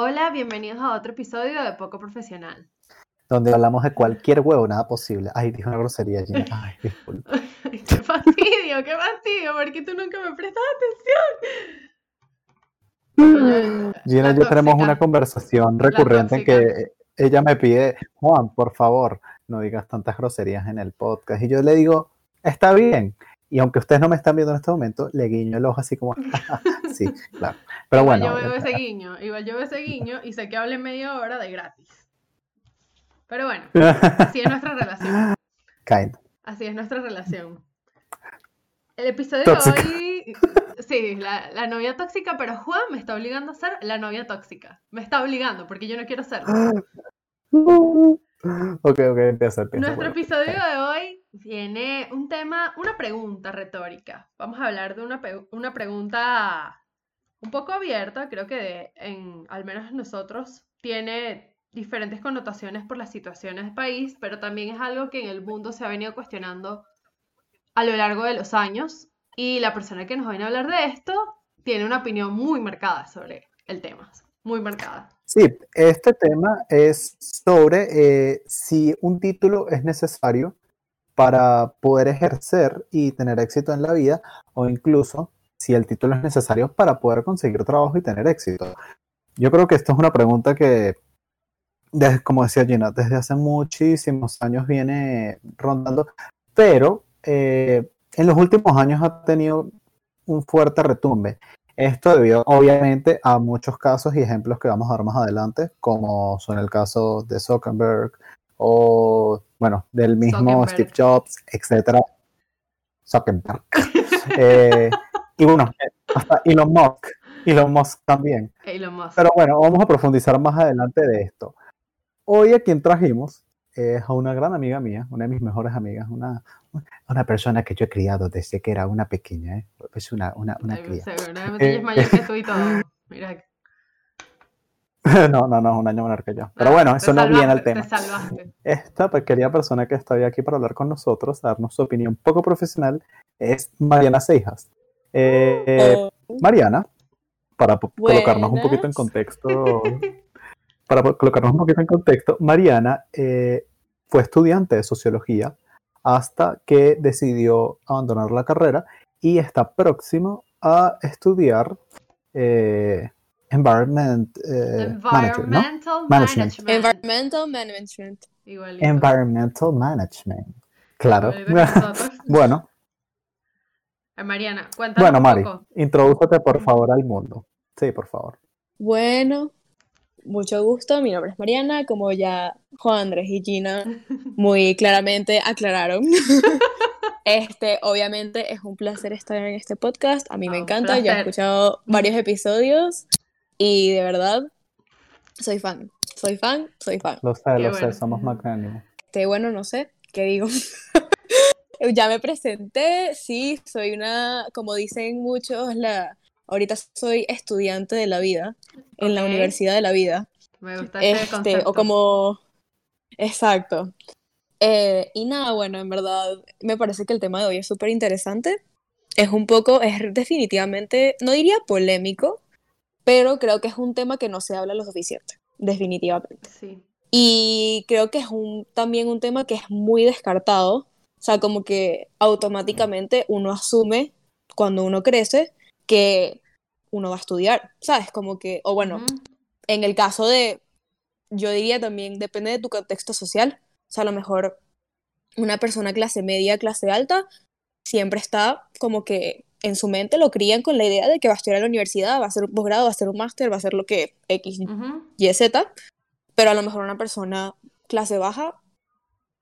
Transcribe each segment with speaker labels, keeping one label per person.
Speaker 1: Hola, bienvenidos a otro episodio de Poco Profesional.
Speaker 2: Donde hablamos de cualquier huevo, nada posible. Ay, dije una grosería, Gina. Ay, disculpa.
Speaker 1: qué fastidio, qué fastidio, porque tú nunca me prestas
Speaker 2: atención. Gina y yo tenemos una conversación recurrente en que ella me pide, Juan, por favor, no digas tantas groserías en el podcast. Y yo le digo, está bien. Y aunque ustedes no me están viendo en este momento, le guiño el ojo así como, sí, claro. Pero
Speaker 1: igual
Speaker 2: bueno.
Speaker 1: Yo veo ese guiño, igual yo veo ese guiño y sé que hable media hora de gratis. Pero bueno, así es nuestra relación.
Speaker 2: Kind.
Speaker 1: Así es nuestra relación. El episodio de hoy, sí, la, la, novia tóxica, pero Juan me está obligando a ser la novia tóxica. Me está obligando porque yo no quiero serlo.
Speaker 2: Ok, ok, empieza, empieza.
Speaker 1: Nuestro episodio de hoy viene un tema, una pregunta retórica. Vamos a hablar de una, una pregunta un poco abierta, creo que en, al menos nosotros tiene diferentes connotaciones por las situaciones del país, pero también es algo que en el mundo se ha venido cuestionando a lo largo de los años y la persona que nos viene a hablar de esto tiene una opinión muy marcada sobre el tema, muy marcada.
Speaker 2: Sí, este tema es sobre eh, si un título es necesario para poder ejercer y tener éxito en la vida o incluso si el título es necesario para poder conseguir trabajo y tener éxito. Yo creo que esto es una pregunta que, como decía Gina, desde hace muchísimos años viene rondando, pero eh, en los últimos años ha tenido un fuerte retumbe. Esto debido obviamente a muchos casos y ejemplos que vamos a ver más adelante, como son el caso de Zuckerberg o, bueno, del mismo Steve Jobs, etcétera. Zuckerberg. eh, y bueno, hasta Elon Musk. Elon Musk también.
Speaker 1: Elon Musk.
Speaker 2: Pero bueno, vamos a profundizar más adelante de esto. Hoy a quien trajimos es a una gran amiga mía, una de mis mejores amigas, una, una persona que yo he criado desde que era una pequeña, ¿eh? es una, una, una
Speaker 1: Ay,
Speaker 2: cría.
Speaker 1: Seguramente ella es mayor que tú y todo. Mira.
Speaker 2: no, no, no, es un año menor que yo. Pero bueno, eso no viene al tema.
Speaker 1: Te salvaste.
Speaker 2: Esta pequeña persona que está hoy aquí para hablar con nosotros, darnos su opinión poco profesional, es Mariana Seijas. Eh,
Speaker 3: Oh,
Speaker 2: Mariana, para colocarnos un poquito en contexto, para colocarnos un poquito en contexto, Mariana eh, fue estudiante de sociología hasta que decidió abandonar la carrera y está próximo a estudiar eh, environment, eh, manager, ¿no?
Speaker 1: Environmental
Speaker 2: Management.
Speaker 1: management.
Speaker 3: Environmental management.
Speaker 1: Igualito.
Speaker 2: Environmental management. Claro. Bueno,
Speaker 1: Mariana, cuéntanos
Speaker 2: bueno,
Speaker 1: un
Speaker 2: Mari,
Speaker 1: poco.
Speaker 2: introdúcete por favor al mundo. Sí, por favor.
Speaker 3: Bueno, mucho gusto. Mi nombre es Mariana, como ya Juan Andrés y Gina muy claramente aclararon. Este, obviamente es un placer estar en este podcast. A mí me
Speaker 1: Ah,
Speaker 3: encanta. Yo he escuchado varios episodios y de verdad soy fan. Soy fan, soy fan.
Speaker 2: Lo sé,
Speaker 1: Qué
Speaker 2: lo
Speaker 1: bueno.
Speaker 2: sé, somos magnánimos.
Speaker 3: Este, bueno, no sé, ¿qué digo? Ya me presenté, sí, soy una, como dicen muchos, la, ahorita soy estudiante de la vida, en la. Universidad de la Vida.
Speaker 1: Me gusta ese
Speaker 3: Este,
Speaker 1: concepto.
Speaker 3: o como, exacto. Eh, y nada, bueno, en verdad me parece que el tema de hoy es súper interesante. Es un poco, es definitivamente, no diría polémico, pero creo que es un tema que no se habla lo suficiente, definitivamente.
Speaker 1: Sí.
Speaker 3: Y creo que es un, también un tema que es muy descartado. O sea, como que automáticamente uno asume cuando uno crece que uno va a estudiar, ¿sabes? Como que, o bueno, en el caso de, yo diría también, depende de tu contexto social. O sea, a lo mejor una persona clase media, clase alta, siempre está como que en su mente lo crían con la idea de que va a estudiar en la universidad, va a hacer un posgrado, va a hacer un máster, va a hacer lo que X, y Z, pero a lo mejor una persona clase baja,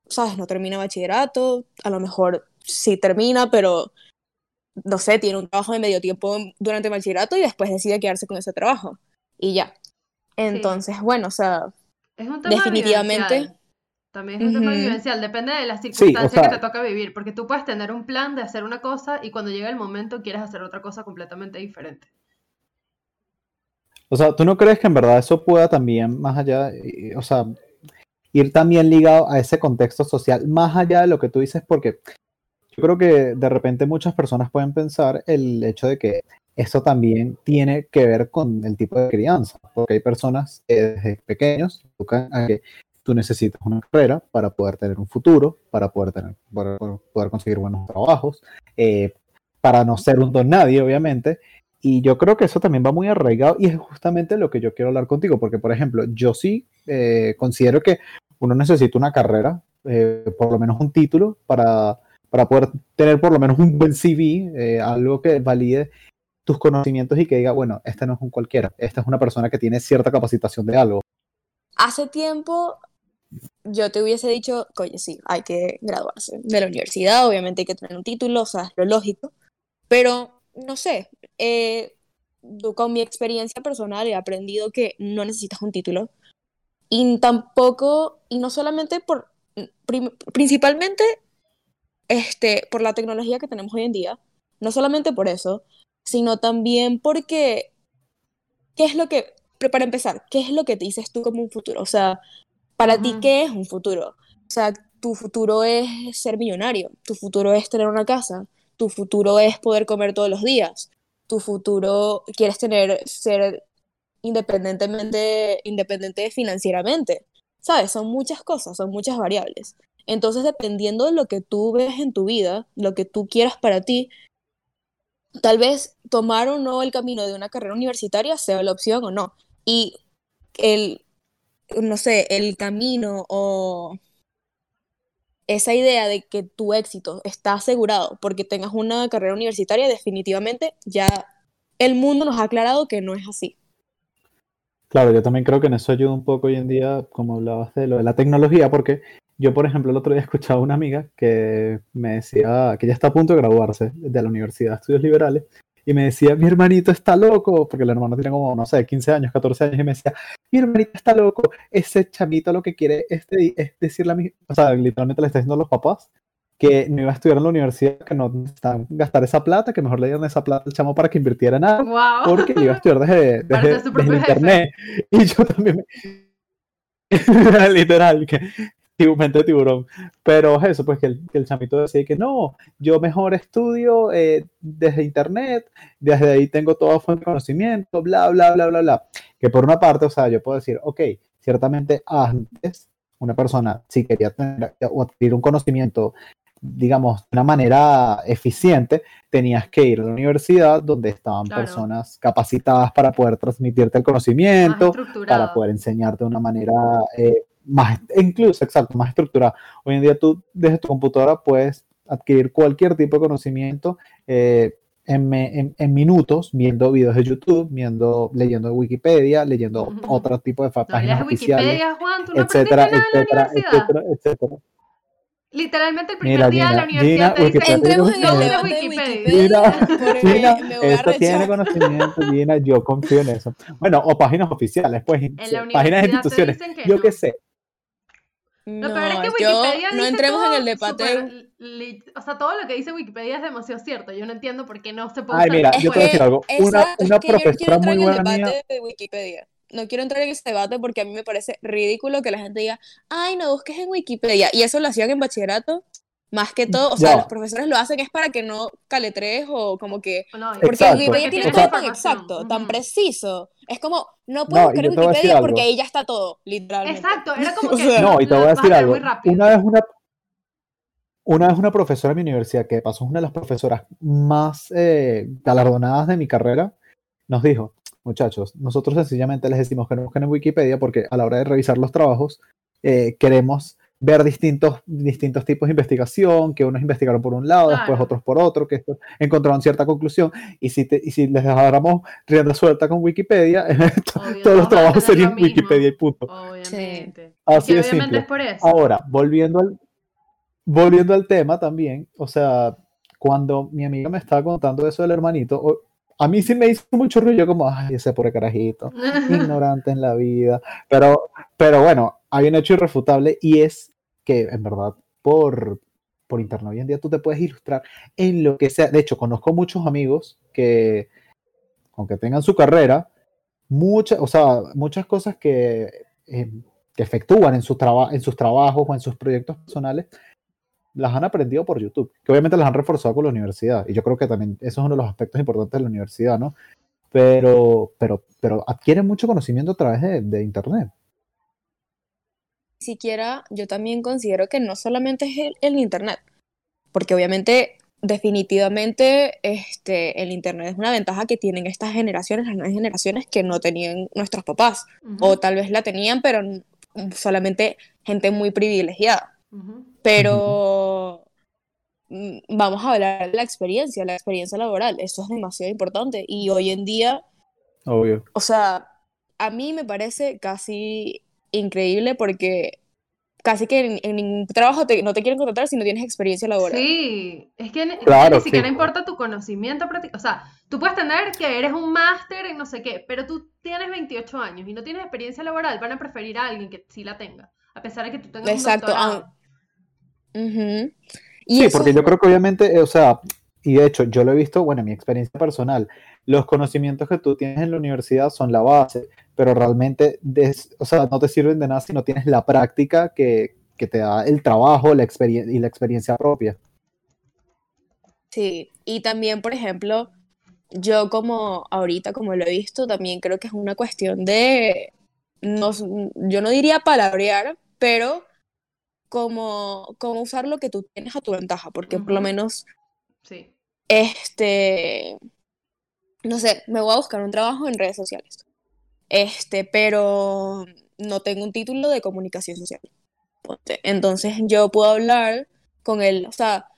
Speaker 3: ¿sabes? No termina bachillerato, a lo mejor sí termina, pero no sé, tiene un trabajo de medio tiempo durante el bachillerato y después decide quedarse con ese trabajo y ya. Entonces, bueno, o sea,
Speaker 1: Es un tema
Speaker 3: Definitivamente.
Speaker 1: vivencial. También es un tema vivencial, depende de las
Speaker 2: Sí, o
Speaker 1: circunstancias que te toca vivir, porque tú puedes tener un plan de hacer una cosa y cuando llega el momento quieres hacer otra cosa completamente diferente.
Speaker 2: O sea, ¿tú no crees que en verdad eso pueda también, más allá, y- o sea, ir también ligado a ese contexto social, más allá de lo que tú dices? Porque yo creo que de repente muchas personas pueden pensar el hecho de que eso también tiene que ver con el tipo de crianza, porque hay personas que desde pequeños a que tú necesitas una carrera para poder tener un futuro, para poder, tener, para poder conseguir buenos trabajos, eh, para no ser un don nadie, obviamente. Y yo creo que eso también va muy arraigado y es justamente lo que yo quiero hablar contigo, porque por ejemplo, yo sí eh, considero que uno necesita una carrera, eh, por lo menos un título, para, para poder tener por lo menos un buen CV, algo que valide tus conocimientos y que diga, bueno, este no es un cualquiera, esta es una persona que tiene cierta capacitación de algo.
Speaker 3: Hace tiempo yo te hubiese dicho, oye, sí, hay que graduarse de la universidad, obviamente hay que tener un título, o sea, es lo lógico, pero no sé, eh, con mi experiencia personal he aprendido que no necesitas un título y tampoco, y no solamente por, principalmente este, por la tecnología que tenemos hoy en día, no solamente por eso, sino también porque, ¿qué es lo que, para empezar, qué es lo que te dices tú como un futuro? O sea, para ti, ¿qué es un futuro? O sea, tu futuro es ser millonario, tu futuro es tener una casa, tu futuro es poder comer todos los días, tu futuro quieres tener, ser independientemente, independiente financieramente. ¿Sabes? Son muchas cosas, son muchas variables. Entonces, dependiendo de lo que tú ves en tu vida, lo que tú quieras para ti, tal vez tomar o no el camino de una carrera universitaria sea la opción o no. Y el, no sé, el camino o esa idea de que tu éxito está asegurado porque tengas una carrera universitaria, definitivamente ya el mundo nos ha aclarado que no es así.
Speaker 2: Claro, yo también creo que en eso ayuda un poco hoy en día, como hablabas de lo de la tecnología, porque yo, por ejemplo, el otro día escuchaba a una amiga que me decía que ya está a punto de graduarse de la Universidad de Estudios Liberales y me decía, mi hermanito está loco, porque el hermano tiene como, no sé, 15 años, 14 años, y me decía, mi hermanito está loco, ese chamito lo que quiere es, decirle a mi, o sea, literalmente le está diciendo a los papás que no iba a estudiar en la universidad, que no necesitaban gastar esa plata, que mejor le dieran esa plata al chamo para que invirtiera en algo, porque iba a estudiar desde, desde, internet. Y yo también me... literal, que mente de tiburón. Pero eso, pues que el, que el chamito decía que no, yo mejor estudio eh, desde internet, desde ahí tengo toda fuente de conocimiento, bla, bla, bla, bla, bla. Que por una parte, o sea, yo puedo decir, ok, ciertamente antes una persona, si quería tener o adquirir un conocimiento, digamos, de una manera eficiente, tenías que ir a la universidad donde estaban personas capacitadas para poder transmitirte el conocimiento, para poder enseñarte de una manera eh, más, incluso, exacto, más estructurada. Hoy en día tú desde tu computadora puedes adquirir cualquier tipo de conocimiento eh, en, en, minutos, viendo videos de YouTube, viendo, leyendo Wikipedia, leyendo otro tipo de páginas oficiales, etcétera, etcétera, etcétera, etcétera.
Speaker 1: Literalmente el primer día de la universidad te dice, entremos en el debate de
Speaker 2: Wikipedia. Gina, esto tiene conocimiento, Gina, yo confío en eso. Bueno, o páginas oficiales, pues, páginas de instituciones, yo qué sé.
Speaker 1: Lo peor es que Wikipedia no entremos en el debate. o sea, todo lo que dice Wikipedia es demasiado cierto. Yo no entiendo por qué no se puede.
Speaker 2: Ay, mira, yo te voy a decir algo. Una, una profesora muy buena mía.
Speaker 3: De Wikipedia. No quiero entrar en ese debate porque a mí me parece ridículo que la gente diga, ay, no busques en Wikipedia. Y eso lo hacían en bachillerato más que todo, o sea, los profesores lo hacen es para que no caletres o como que... porque Wikipedia tiene todo tan exacto, tan preciso. Es como, no puedo buscar en Wikipedia porque ahí ya está todo, literalmente.
Speaker 1: Exacto, era como que...
Speaker 2: no, y te voy a decir algo. Una vez una, una vez una profesora de mi universidad, que pasó una de las profesoras más eh, galardonadas de mi carrera, nos dijo, muchachos, nosotros sencillamente les decimos que no busquen en Wikipedia porque a la hora de revisar los trabajos eh, queremos ver distintos, distintos tipos de investigación, que unos investigaron por un lado, después otros por otro, que encontraron cierta conclusión, y si, y si les dejáramos rienda suelta con Wikipedia, todos los trabajos serían Wikipedia y punto.
Speaker 1: Obviamente.
Speaker 2: Así de simple. Ahora, volviendo al, volviendo al tema también, o sea, cuando mi amiga me estaba contando eso del hermanito, a mí sí me hizo mucho ruido, como, ay, ese pobre carajito, ignorante en la vida. Pero, pero bueno, hay un hecho irrefutable y es que, en verdad, por, por internet hoy en día tú te puedes ilustrar en lo que sea. De hecho, conozco muchos amigos que, aunque tengan su carrera, muchas, o sea, muchas cosas que, eh, que efectúan en, su en sus trabajos o en sus proyectos personales, las han aprendido por YouTube, que obviamente las han reforzado con la universidad. Y yo creo que también eso es uno de los aspectos importantes de la universidad, ¿no? Pero, pero, pero adquieren mucho conocimiento a través de, de Internet.
Speaker 3: Siquiera yo también considero que no solamente es el, el Internet, porque obviamente definitivamente este, el Internet es una ventaja que tienen estas generaciones, las nuevas generaciones que no tenían nuestros papás,
Speaker 1: Ujú,
Speaker 3: o tal vez la tenían, pero n- solamente gente muy privilegiada.
Speaker 1: ujú.
Speaker 3: Pero mm, vamos a hablar de la experiencia, la experiencia laboral, eso es demasiado importante y hoy en día,
Speaker 2: Obvio.
Speaker 3: o sea, a mí me parece casi increíble porque casi que en, en ningún trabajo te- no te quieren contratar si no tienes experiencia laboral.
Speaker 1: Sí, es que
Speaker 2: Claro,
Speaker 1: ni siquiera
Speaker 2: sí.
Speaker 1: importa tu conocimiento práctico. O sea, tú puedes tener que eres un máster en no sé qué, pero tú tienes 28 años y no tienes experiencia laboral, van a preferir a alguien que sí la tenga, a pesar de que tú tengas un
Speaker 3: Exacto, ah,
Speaker 1: doctorado.
Speaker 3: Y
Speaker 2: Sí,
Speaker 3: eso
Speaker 2: porque yo creo que obviamente, eh, o sea, y de hecho yo lo he visto, bueno, en mi experiencia personal, los conocimientos que tú tienes en la universidad son la base, pero realmente, des- o sea, no te sirven de nada si no tienes la práctica que, que te da el trabajo la y la experiencia propia.
Speaker 3: Sí, y también, por ejemplo, yo como ahorita, como lo he visto, también creo que es una cuestión de, no, yo no diría palabrear, pero como, como usar lo que tú tienes a tu ventaja, porque por lo menos,
Speaker 1: Sí.
Speaker 3: este, no sé, me voy a buscar un trabajo en redes sociales, este, pero no tengo un título de comunicación social. Entonces yo puedo hablar con él, o sea,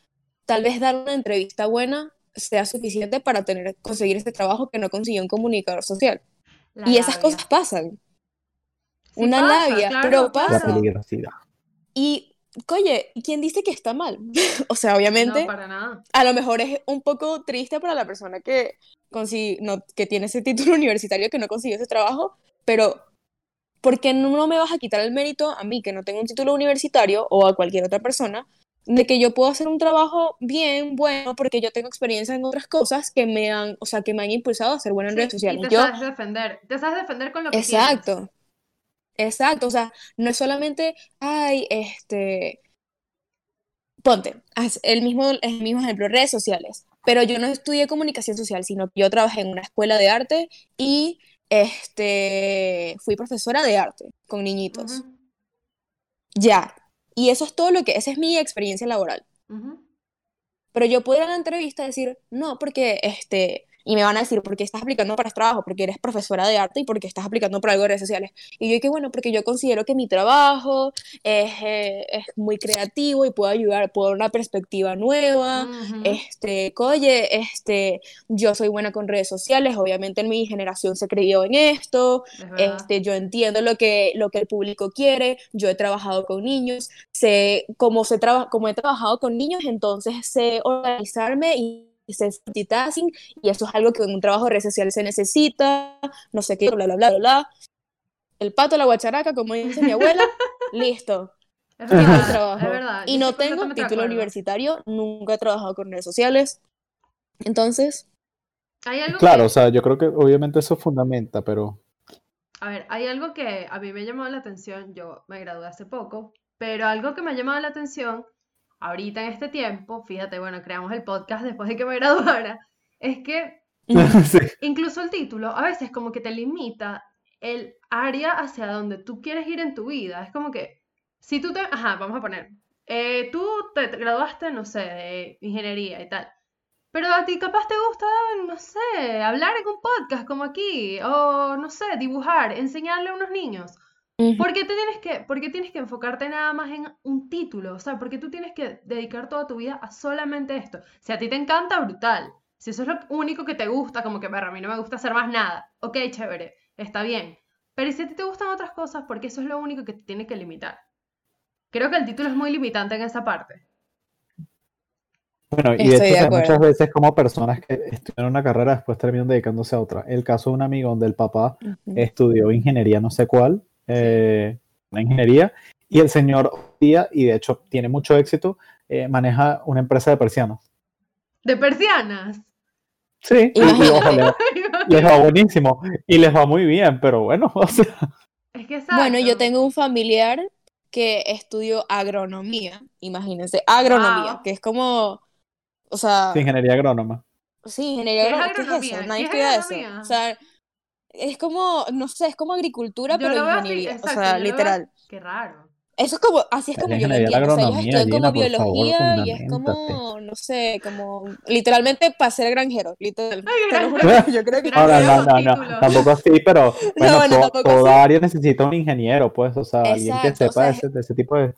Speaker 3: tal vez dar una entrevista buena sea suficiente para tener, conseguir este trabajo que no consiguió un comunicador social.
Speaker 1: La
Speaker 3: Y esas
Speaker 1: labia.
Speaker 3: cosas pasan.
Speaker 1: Sí
Speaker 3: una
Speaker 1: pasa,
Speaker 3: labia,
Speaker 1: claro,
Speaker 3: pero
Speaker 2: La
Speaker 3: pasa.
Speaker 1: claro.
Speaker 2: peligrosidad.
Speaker 3: Y, oye, ¿quién dice que está mal? o sea, obviamente,
Speaker 1: No, para nada.
Speaker 3: a lo mejor es un poco triste para la persona que, no, que tiene ese título universitario que no consiguió ese trabajo, pero ¿por qué no me vas a quitar el mérito a mí que no tengo un título universitario o a cualquier otra persona de que yo puedo hacer un trabajo bien, bueno, porque yo tengo experiencia en otras cosas que me han, o sea, que me han impulsado a ser buena en
Speaker 1: Sí,
Speaker 3: redes
Speaker 1: y
Speaker 3: sociales.
Speaker 1: te
Speaker 3: Yo,
Speaker 1: sabes defender, te sabes defender con lo que tienes.
Speaker 3: exacto, exacto, o sea, no es solamente, ay, este, ponte, el mismo, el mismo ejemplo, redes sociales, pero yo no estudié comunicación social, sino que yo trabajé en una escuela de arte y este, fui profesora de arte con niñitos. Ya. Y eso es todo lo que, esa es mi experiencia laboral. Pero yo puedo ir a la entrevista y decir, no, porque este, y me van a decir, porque estás aplicando para este trabajo, porque eres profesora de arte y porque estás aplicando para algo de redes sociales. Y yo que bueno, porque yo considero que mi trabajo es, eh, es muy creativo y puedo ayudar, puedo dar una perspectiva nueva.
Speaker 1: Ujú.
Speaker 3: Este, oye, este, yo soy buena con redes sociales, obviamente en mi generación se creyó en esto, este, yo entiendo lo que, lo que el público quiere, yo he trabajado con niños, sé, como, se traba- como he trabajado con niños, entonces sé organizarme y, y sé multitasking, y eso es algo que en un trabajo de redes sociales se necesita, no sé qué, bla, bla, bla, bla, bla. El pato, la guacharaca, como dice mi abuela, listo,
Speaker 1: Es verdad,
Speaker 3: trabajo.
Speaker 1: es verdad.
Speaker 3: Y
Speaker 1: yo
Speaker 3: no tengo título universitario, nunca he trabajado con redes sociales, entonces,
Speaker 1: Hay algo
Speaker 2: Claro,
Speaker 1: que-
Speaker 2: o sea, yo creo que obviamente eso fundamenta, pero
Speaker 1: A ver, hay algo que a mí me ha llamado la atención, yo me gradué hace poco, pero algo que me ha llamado la atención ahorita en este tiempo, fíjate, bueno, creamos el podcast después de que me graduara, es que
Speaker 2: sí.
Speaker 1: incluso el título a veces como que te limita el área hacia donde tú quieres ir en tu vida. Es como que, si tú te, ajá, vamos a poner, eh, tú te te graduaste, no sé, de ingeniería y tal. Pero a ti capaz te gusta, no sé, hablar en un podcast como aquí, o no sé, dibujar, enseñarle a unos niños. ¿Por qué te tienes que, por qué tienes que enfocarte nada más en un título? O sea, ¿por qué tú tienes que dedicar toda tu vida a solamente esto? Si a ti te encanta, brutal. Si eso es lo único que te gusta, como que, perro, a mí no me gusta hacer más nada. Ok, chévere, está bien. Pero ¿y si a ti te gustan otras cosas? Porque eso es lo único que te tiene que limitar. Creo que el título es muy limitante en esa parte.
Speaker 2: Bueno, y de
Speaker 3: Estoy
Speaker 2: hecho
Speaker 3: de
Speaker 2: o sea,
Speaker 3: acuerdo.
Speaker 2: muchas veces como personas que estudian una carrera después terminan dedicándose a otra. El caso de un amigo donde el papá estudió ingeniería no sé cuál, eh, una ingeniería, y el señor hoy día, y de hecho tiene mucho éxito, eh, maneja una empresa de persianas.
Speaker 1: De persianas.
Speaker 2: Sí, y, y le- les va buenísimo y les va muy bien, pero bueno, o sea,
Speaker 1: Es que
Speaker 3: Bueno, yo tengo un familiar que estudió agronomía, imagínense, agronomía,
Speaker 1: Wow.
Speaker 3: que es como, o sea,
Speaker 2: Sí, ingeniería agrónoma.
Speaker 3: sí, ingeniería
Speaker 1: ¿Qué es
Speaker 3: agrónoma, ¿qué es
Speaker 1: agronomía?
Speaker 3: eso?
Speaker 1: ¿Qué
Speaker 3: Nadie
Speaker 1: es
Speaker 3: estudia eso. O sea, es como, no sé, es como agricultura,
Speaker 1: Yo
Speaker 3: pero
Speaker 1: lo veo así,
Speaker 3: ingeniería, o
Speaker 1: exacto,
Speaker 3: sea,
Speaker 1: yo lo veo-
Speaker 3: literal.
Speaker 1: Qué raro.
Speaker 3: Eso es como, así es como yo lo
Speaker 2: ingeniería
Speaker 3: entiendo. O sea, ellos estudian como
Speaker 2: por favor,
Speaker 3: biología y es como, no sé, como literalmente para ser granjero, literal.
Speaker 1: Ay,
Speaker 2: granjero.
Speaker 3: que yo creo que
Speaker 1: Granjero
Speaker 2: Ahora, no, no, no,
Speaker 1: título.
Speaker 2: tampoco así, pero bueno,
Speaker 3: bueno,
Speaker 2: to- toda
Speaker 3: así.
Speaker 2: área necesita un ingeniero, pues, o sea, alguien que
Speaker 3: Exacto, o
Speaker 2: sepa
Speaker 3: sea,
Speaker 2: de ese, de ese tipo de...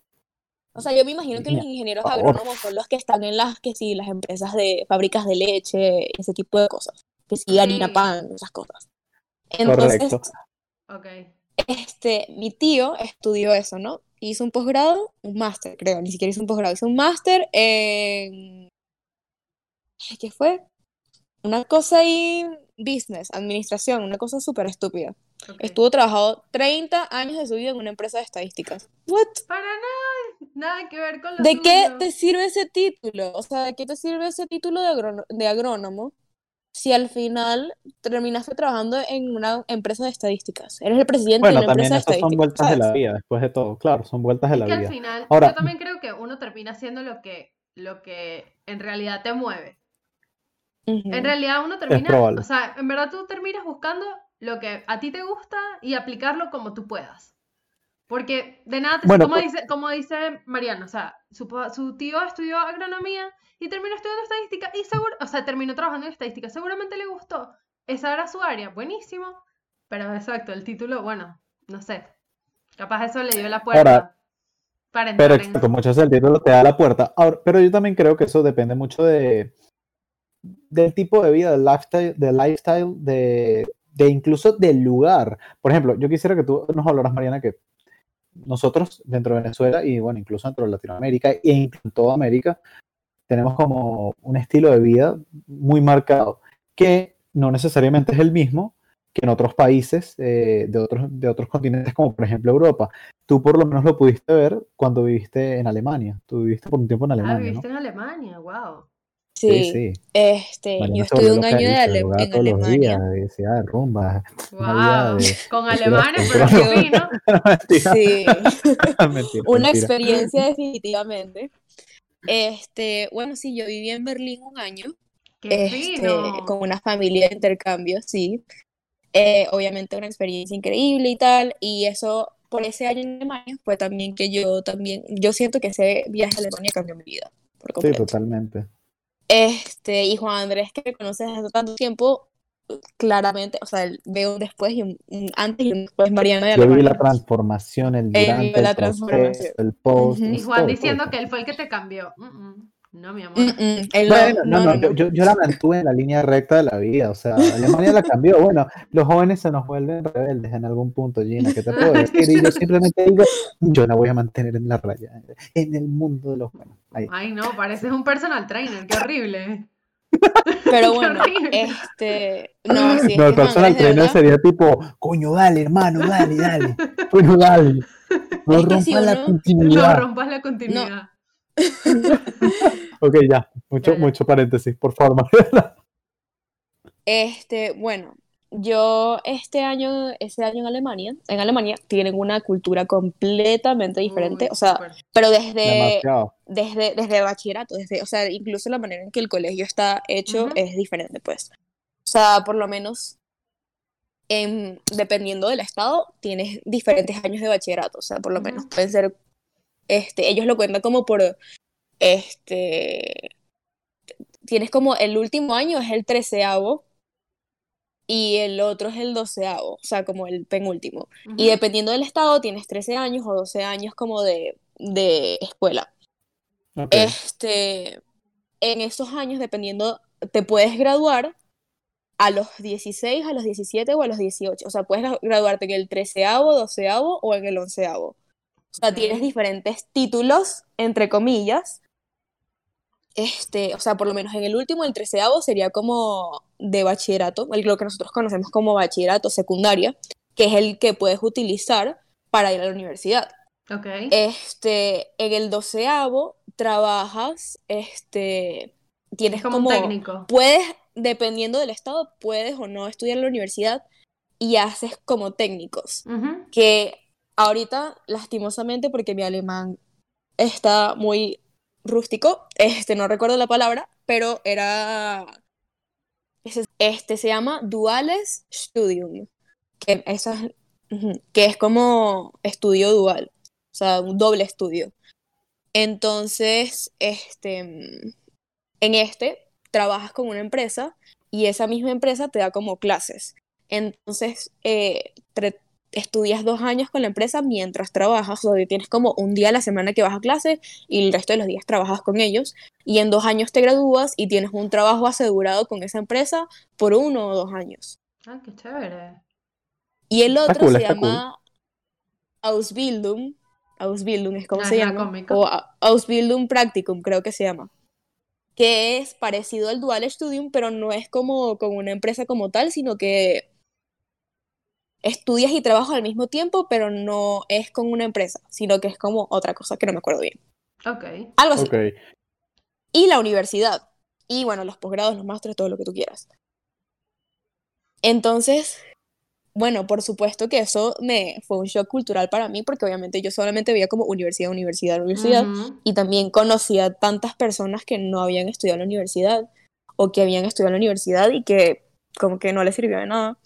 Speaker 3: O sea, yo me imagino que los ingenieros agrónomos son los que están en las, que sí, las empresas de fábricas de leche, ese tipo de cosas. Que sí, harina,
Speaker 1: Sí.
Speaker 3: pan, esas cosas. Entonces,
Speaker 2: Correcto.
Speaker 3: Este, mi tío estudió eso, ¿no? Hizo un posgrado, un máster, creo, ni siquiera hizo un posgrado, hizo un máster en... ¿Qué fue? Una cosa ahí, business, administración, una cosa súper estúpida. Estuvo trabajado 30 años de su vida en una empresa de estadísticas. ¿What?
Speaker 1: Para nada, nada que ver con lo
Speaker 3: ¿De qué te sirve ese título? O sea, ¿de qué te sirve ese título de agrónomo si al final terminaste trabajando en una empresa de estadísticas? Eres el presidente
Speaker 2: Bueno,
Speaker 3: de una
Speaker 2: también
Speaker 3: empresa de
Speaker 2: esas son
Speaker 3: estadísticas.
Speaker 2: vueltas de la vida, después de todo, claro, son vueltas de
Speaker 1: Es
Speaker 2: la
Speaker 1: que al
Speaker 2: vida.
Speaker 1: final,
Speaker 2: Ahora-
Speaker 1: yo también creo que uno termina haciendo lo que, lo que en realidad te mueve. En realidad uno termina, o sea, en verdad tú terminas buscando lo que a ti te gusta y aplicarlo como tú puedas. Porque de nada te
Speaker 2: Bueno,
Speaker 1: como
Speaker 2: pues-
Speaker 1: dice, como dice Mariano, o sea, su, su tío estudió agronomía y terminó estudiando estadística y seguro, o sea, terminó trabajando en estadística, seguramente le gustó. Esa era su área, buenísimo. Pero exacto, el título, bueno, no sé. Capaz eso le dio la puerta
Speaker 2: Ahora,
Speaker 1: para
Speaker 2: Pero
Speaker 1: entrar en-
Speaker 2: exacto, muchas veces el título te da la puerta. Ahora, pero yo también creo que eso depende mucho de del tipo de vida, del lifestyle, del lifestyle, de, de incluso del lugar. Por ejemplo, yo quisiera que tú nos hablaras, Mariana, que nosotros dentro de Venezuela y bueno, incluso dentro de Latinoamérica e incluso en toda América, tenemos como un estilo de vida muy marcado, que no necesariamente es el mismo que en otros países eh, de, otros, de otros continentes, como por ejemplo Europa. Tú por lo menos lo pudiste ver cuando viviste en Alemania. Tú viviste por un tiempo en
Speaker 1: Ah,
Speaker 2: Alemania,
Speaker 1: viviste
Speaker 2: ¿no?
Speaker 1: en Alemania, wow.
Speaker 3: Sí,
Speaker 2: sí.
Speaker 3: este,
Speaker 2: Mariana
Speaker 3: yo estudié un año de Ale- en
Speaker 2: todos los
Speaker 3: Alemania.
Speaker 2: días, decía de rumba.
Speaker 1: Wow.
Speaker 2: De-
Speaker 1: Con alemanes, pero qué fino.
Speaker 2: mentira,
Speaker 3: Sí,
Speaker 2: mentira,
Speaker 3: una
Speaker 2: mentira.
Speaker 3: experiencia definitivamente. Este, bueno, sí, yo viví en Berlín un año.
Speaker 1: Qué
Speaker 3: este,
Speaker 1: fino.
Speaker 3: con una familia de intercambio, sí. Eh, obviamente una experiencia increíble y tal, y eso, por ese año en Alemania, fue también que yo también, yo siento que ese viaje a Alemania cambió mi vida, por
Speaker 2: Sí, totalmente.
Speaker 3: Este, y Juan Andrés, que me conoces hace tanto tiempo, claramente, o sea, él- veo un después y un, un antes y un después Mariana de
Speaker 2: Yo vi la transformación, el durante, el
Speaker 3: la
Speaker 2: proceso,
Speaker 3: transformación.
Speaker 2: el post.
Speaker 1: Y Juan
Speaker 2: todo,
Speaker 1: diciendo
Speaker 2: todo.
Speaker 1: que él fue el que te cambió. Mm, mm. No, mi amor.
Speaker 3: Mm, mm,
Speaker 2: Bueno, no,
Speaker 3: no,
Speaker 2: no,
Speaker 3: no,
Speaker 2: yo, yo, la mantuve en la línea recta de la vida, o sea, Alemania la cambió. Bueno, los jóvenes se nos vuelven rebeldes en algún punto, Gina, ¿qué te puedo decir? Y yo simplemente digo, yo la voy a mantener en la raya, en el mundo de los buenos. Ahí.
Speaker 1: Ay, no, pareces un personal trainer, qué horrible.
Speaker 3: Pero
Speaker 1: Qué
Speaker 3: bueno,
Speaker 1: horrible.
Speaker 3: este, no, sí, es
Speaker 2: no, el personal trainer sería tipo, coño, dale, hermano, dale, dale, coño, dale. No
Speaker 3: Es que
Speaker 2: rompas
Speaker 3: si
Speaker 2: la
Speaker 3: uno-
Speaker 1: No
Speaker 2: continuidad.
Speaker 1: rompas la continuidad.
Speaker 2: Ok, ya, mucho, mucho paréntesis, por favor, Mariana.
Speaker 3: Este, bueno, yo este año, ese año en Alemania, en Alemania tienen una cultura completamente diferente,
Speaker 1: Uy,
Speaker 3: o sea,
Speaker 1: súper.
Speaker 3: pero desde, desde, desde bachillerato, desde, o sea, incluso la manera en que el colegio está hecho
Speaker 1: Ujú.
Speaker 3: es diferente, pues. O sea, por lo menos, en, dependiendo del estado, tienes diferentes años de bachillerato, o sea, por lo menos pueden ser, este, ellos lo cuentan como por, este, tienes como el último año es el treceavo y el otro es el doceavo, o sea, como el penúltimo. Y dependiendo del estado, tienes 13 años o 12 años como de, de escuela. Este, en esos años, dependiendo, te puedes graduar a los 16, a los 17 o a los 18. O sea, puedes gra- graduarte en el treceavo, doceavo o en el onceavo. O sea, tienes diferentes títulos, entre comillas. Este, o sea, por lo menos en el último, el treceavo, sería como de bachillerato, el- lo que nosotros conocemos como bachillerato secundaria, que es el que puedes utilizar para ir a la universidad.
Speaker 1: Ok.
Speaker 3: Este, en el doceavo trabajas, este, tienes
Speaker 1: Es como
Speaker 3: como,
Speaker 1: técnico.
Speaker 3: puedes, dependiendo del estado, puedes o no estudiar en la universidad y haces como técnicos,
Speaker 1: Ujú.
Speaker 3: que ahorita, lastimosamente, porque mi alemán está muy rústico, este, no recuerdo la palabra, pero era, este se llama Duales Studium, que, es, como estudio dual, o sea, un doble estudio. Entonces, este, en este trabajas con una empresa y esa misma empresa te da como clases. Entonces, eh, estudias dos años con la empresa mientras trabajas, donde tienes como un día a la semana que vas a clase y el resto de los días trabajas con ellos. Y en dos años te gradúas y tienes un trabajo asegurado con esa empresa por uno o dos años.
Speaker 1: Ah, qué chévere.
Speaker 3: Y el otro
Speaker 2: cool,
Speaker 3: se
Speaker 2: está cool.
Speaker 3: llama Ausbildung. Ausbildung es como se llama.
Speaker 1: cómico.
Speaker 3: O Ausbildung Praktikum, creo que se llama. Que es parecido al Dual Studium, pero no es como con una empresa como tal, sino que estudias y trabajas al mismo tiempo, pero no es con una empresa, sino que es como otra cosa que no me acuerdo bien.
Speaker 1: Ok.
Speaker 3: Algo así.
Speaker 2: Ok.
Speaker 3: Y la universidad. Y bueno, los posgrados, los másteres, todo lo que tú quieras. Entonces, bueno, por supuesto que eso me fue un shock cultural para mí, porque obviamente yo solamente veía como universidad, universidad, universidad. Y también conocía tantas personas que no habían estudiado en la universidad o que habían estudiado en la universidad y que como que no les sirvió de nada.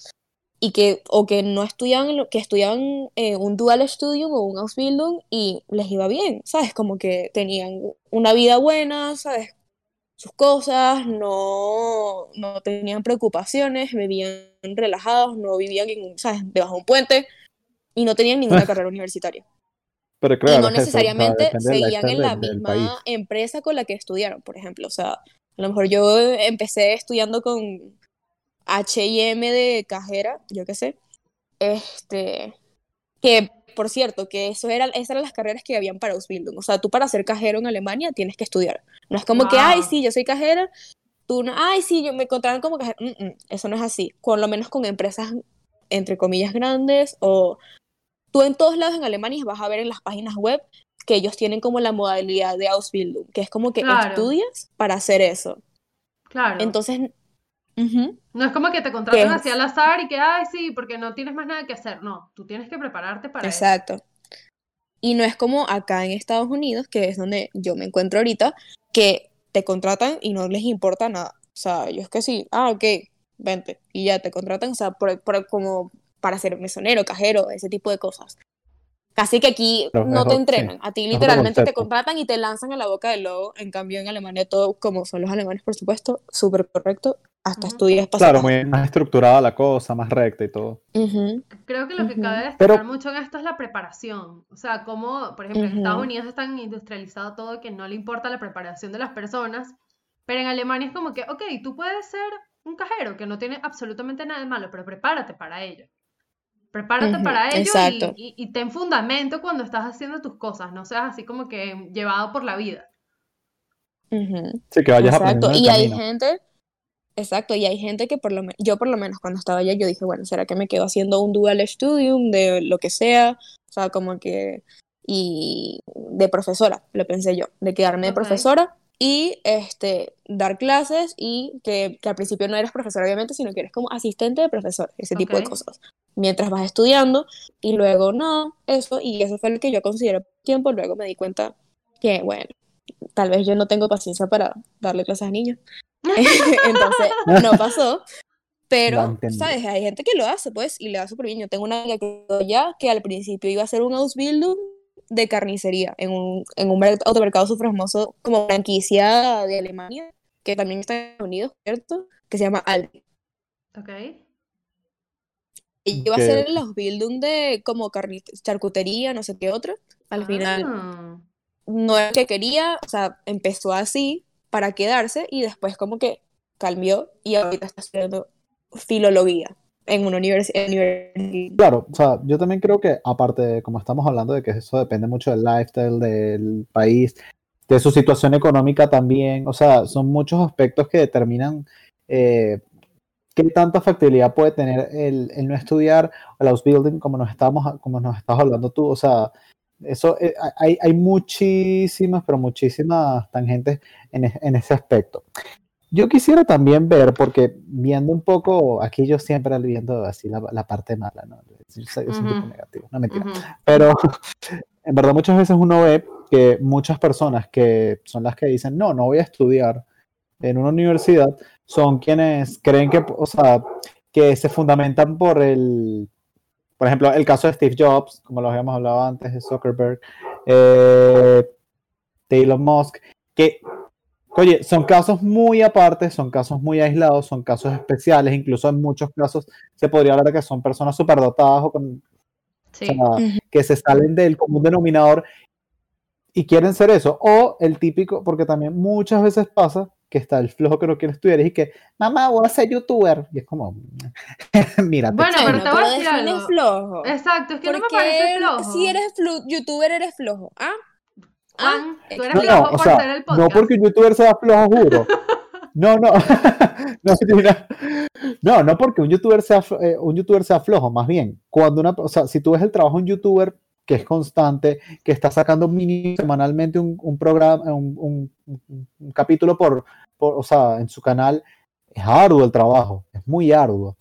Speaker 3: Y que, o que no estudiaban, que estudiaban eh, un dual studium o un Ausbildung y les iba bien, ¿sabes? Como que tenían una vida buena, ¿sabes? Sus cosas, no, no tenían preocupaciones, vivían relajados, no vivían, en, ¿sabes? debajo de un puente y no tenían ninguna carrera universitaria.
Speaker 2: Pero
Speaker 3: Y
Speaker 2: claro,
Speaker 3: no
Speaker 2: es eso, o sea,
Speaker 3: necesariamente
Speaker 2: del
Speaker 3: seguían en la misma
Speaker 2: país.
Speaker 3: empresa con la que estudiaron, por ejemplo. O sea, a lo mejor yo empecé estudiando con H&M de cajera, yo qué sé. Este, que por cierto, que eso era, esas eran las carreras que habían para Ausbildung. O sea, tú para ser cajero en Alemania tienes que estudiar. No es como que, ay,
Speaker 1: Wow.
Speaker 3: sí, yo soy cajera, tú no, ay, sí, yo me contratan como cajera. Mm, mm, eso no es así. Con lo menos con empresas, entre comillas, grandes o tú en todos lados en Alemania vas a ver en las páginas web que ellos tienen como la modalidad de Ausbildung, que es como que
Speaker 1: Claro.
Speaker 3: estudias para hacer eso.
Speaker 1: Claro.
Speaker 3: Entonces,
Speaker 1: No es como que te contratan así al azar y que, ay, sí, porque no tienes más nada que hacer. No, tú tienes que prepararte para eso.
Speaker 3: exacto. Y no es como acá en Estados Unidos, que es donde yo me encuentro ahorita, que te contratan y no les importa nada. O sea, ellos que sí, ah, ok, vente. Y ya te contratan, o sea, por, por- como para ser mesonero, cajero, ese tipo de cosas. Casi que aquí
Speaker 2: Pero
Speaker 3: no
Speaker 2: es
Speaker 3: te entrenan.
Speaker 2: sí,
Speaker 3: A ti literalmente te contratan y te lanzan a la boca del lobo. En cambio, en Alemania todo, como son los alemanes, por supuesto, súper correcto. Hasta
Speaker 1: Ujú.
Speaker 3: estudias para
Speaker 2: Claro, muy más estructurada la cosa, más recta y todo.
Speaker 1: Creo que lo que
Speaker 3: Ujú.
Speaker 1: cabe destacar
Speaker 2: Pero-
Speaker 1: mucho en esto es la preparación. O sea, como, por ejemplo, en Estados. Unidos es tan industrializado todo que no le importa la preparación de las personas, pero en Alemania es como que, ok, tú puedes ser un cajero, que no tiene absolutamente nada de malo, pero prepárate para ello. Prepárate para ello y,
Speaker 3: exacto.
Speaker 1: y- y ten fundamento cuando estás haciendo tus cosas, no seas así como que llevado por la vida.
Speaker 2: Sí, que vayas
Speaker 3: Exacto, y hay gente, exacto, y hay gente que por lo menos, yo por lo menos cuando estaba allá, yo dije, bueno, ¿será que me quedo haciendo un dual studium de lo que sea? O sea, como que, y de profesora, lo pensé yo, de quedarme de profesora y este, dar clases y que, que al principio no eres profesora, obviamente, sino que eres como asistente de profesor, ese tipo de cosas. Mientras vas estudiando y luego no, eso, y eso fue lo que yo consideré tiempo, luego me di cuenta que, bueno, tal vez yo no tengo paciencia para darle clases a niños. Entonces, no pasó. Pero. ¿sabes? Hay gente que lo hace, pues, y le da súper bien. Yo tengo una amiga que ya que al principio iba a hacer un Ausbildung de carnicería en un, en un mer- automercado súper famoso como franquicia de Alemania, que también está en Estados Unidos, ¿cierto? Que se llama Aldi.
Speaker 1: ¿Ok?
Speaker 3: Y iba a
Speaker 2: ok.
Speaker 3: el Ausbildung de como charcutería, no sé qué otro. Al final
Speaker 1: Ah,
Speaker 3: no era que quería, o sea, empezó así para quedarse y después como que cambió y ahorita está estudiando filología en una universi- universidad.
Speaker 2: Claro, o sea, yo también creo que aparte de, como estamos hablando de que eso depende mucho del lifestyle del país, de su situación económica también, o sea, son muchos aspectos que determinan eh, qué tanta factibilidad puede tener el, el no estudiar el Ausbildung como nos estamos, como nos estás hablando tú, o sea, eso eh, hay, hay muchísimas, pero muchísimas tangentes en, en ese aspecto. yo quisiera también ver, porque viendo un poco, aquí yo siempre viendo así la, la parte mala, ¿no? Yo soy, yo soy un tipo negativo, no mentira.
Speaker 1: Ujú.
Speaker 2: Pero en verdad muchas veces uno ve que muchas personas que son las que dicen, no, no voy a estudiar en una universidad, son quienes creen que, o sea, que se fundamentan por el, por ejemplo, el caso de Steve Jobs, como lo habíamos hablado antes, de Zuckerberg, eh, de Elon Musk, que, oye, son casos muy aparte, son casos muy aislados, son casos especiales, incluso en muchos casos se podría hablar de que son personas superdotadas o con
Speaker 1: Sí.
Speaker 2: o sea, que se salen del común denominador y quieren ser eso. O el típico, porque también muchas veces pasa que está el flojo que no quiere estudiar y que, mamá, voy a ser youtuber. Y es como, mírate.
Speaker 1: Bueno, pero te voy a decir algo.
Speaker 3: flojo.
Speaker 1: Exacto, es que no me parece flojo.
Speaker 3: si eres flu- youtuber, eres flojo. ¿Ah?
Speaker 1: Juan, tú eres
Speaker 2: No,
Speaker 1: flojo
Speaker 2: no, o
Speaker 1: por
Speaker 2: sea,
Speaker 1: ser el
Speaker 2: no
Speaker 1: podcast.
Speaker 2: porque un youtuber sea flojo, juro. No, no. no, mira. no, no porque un youtuber sea flo- eh, un youtuber sea flojo, más bien, cuando una, o sea, si tú ves el trabajo de un youtuber que es constante, que está sacando mínimo semanalmente un, un programa, un, un- un- capítulo por, por, o sea, en su canal, es arduo el trabajo, es muy arduo.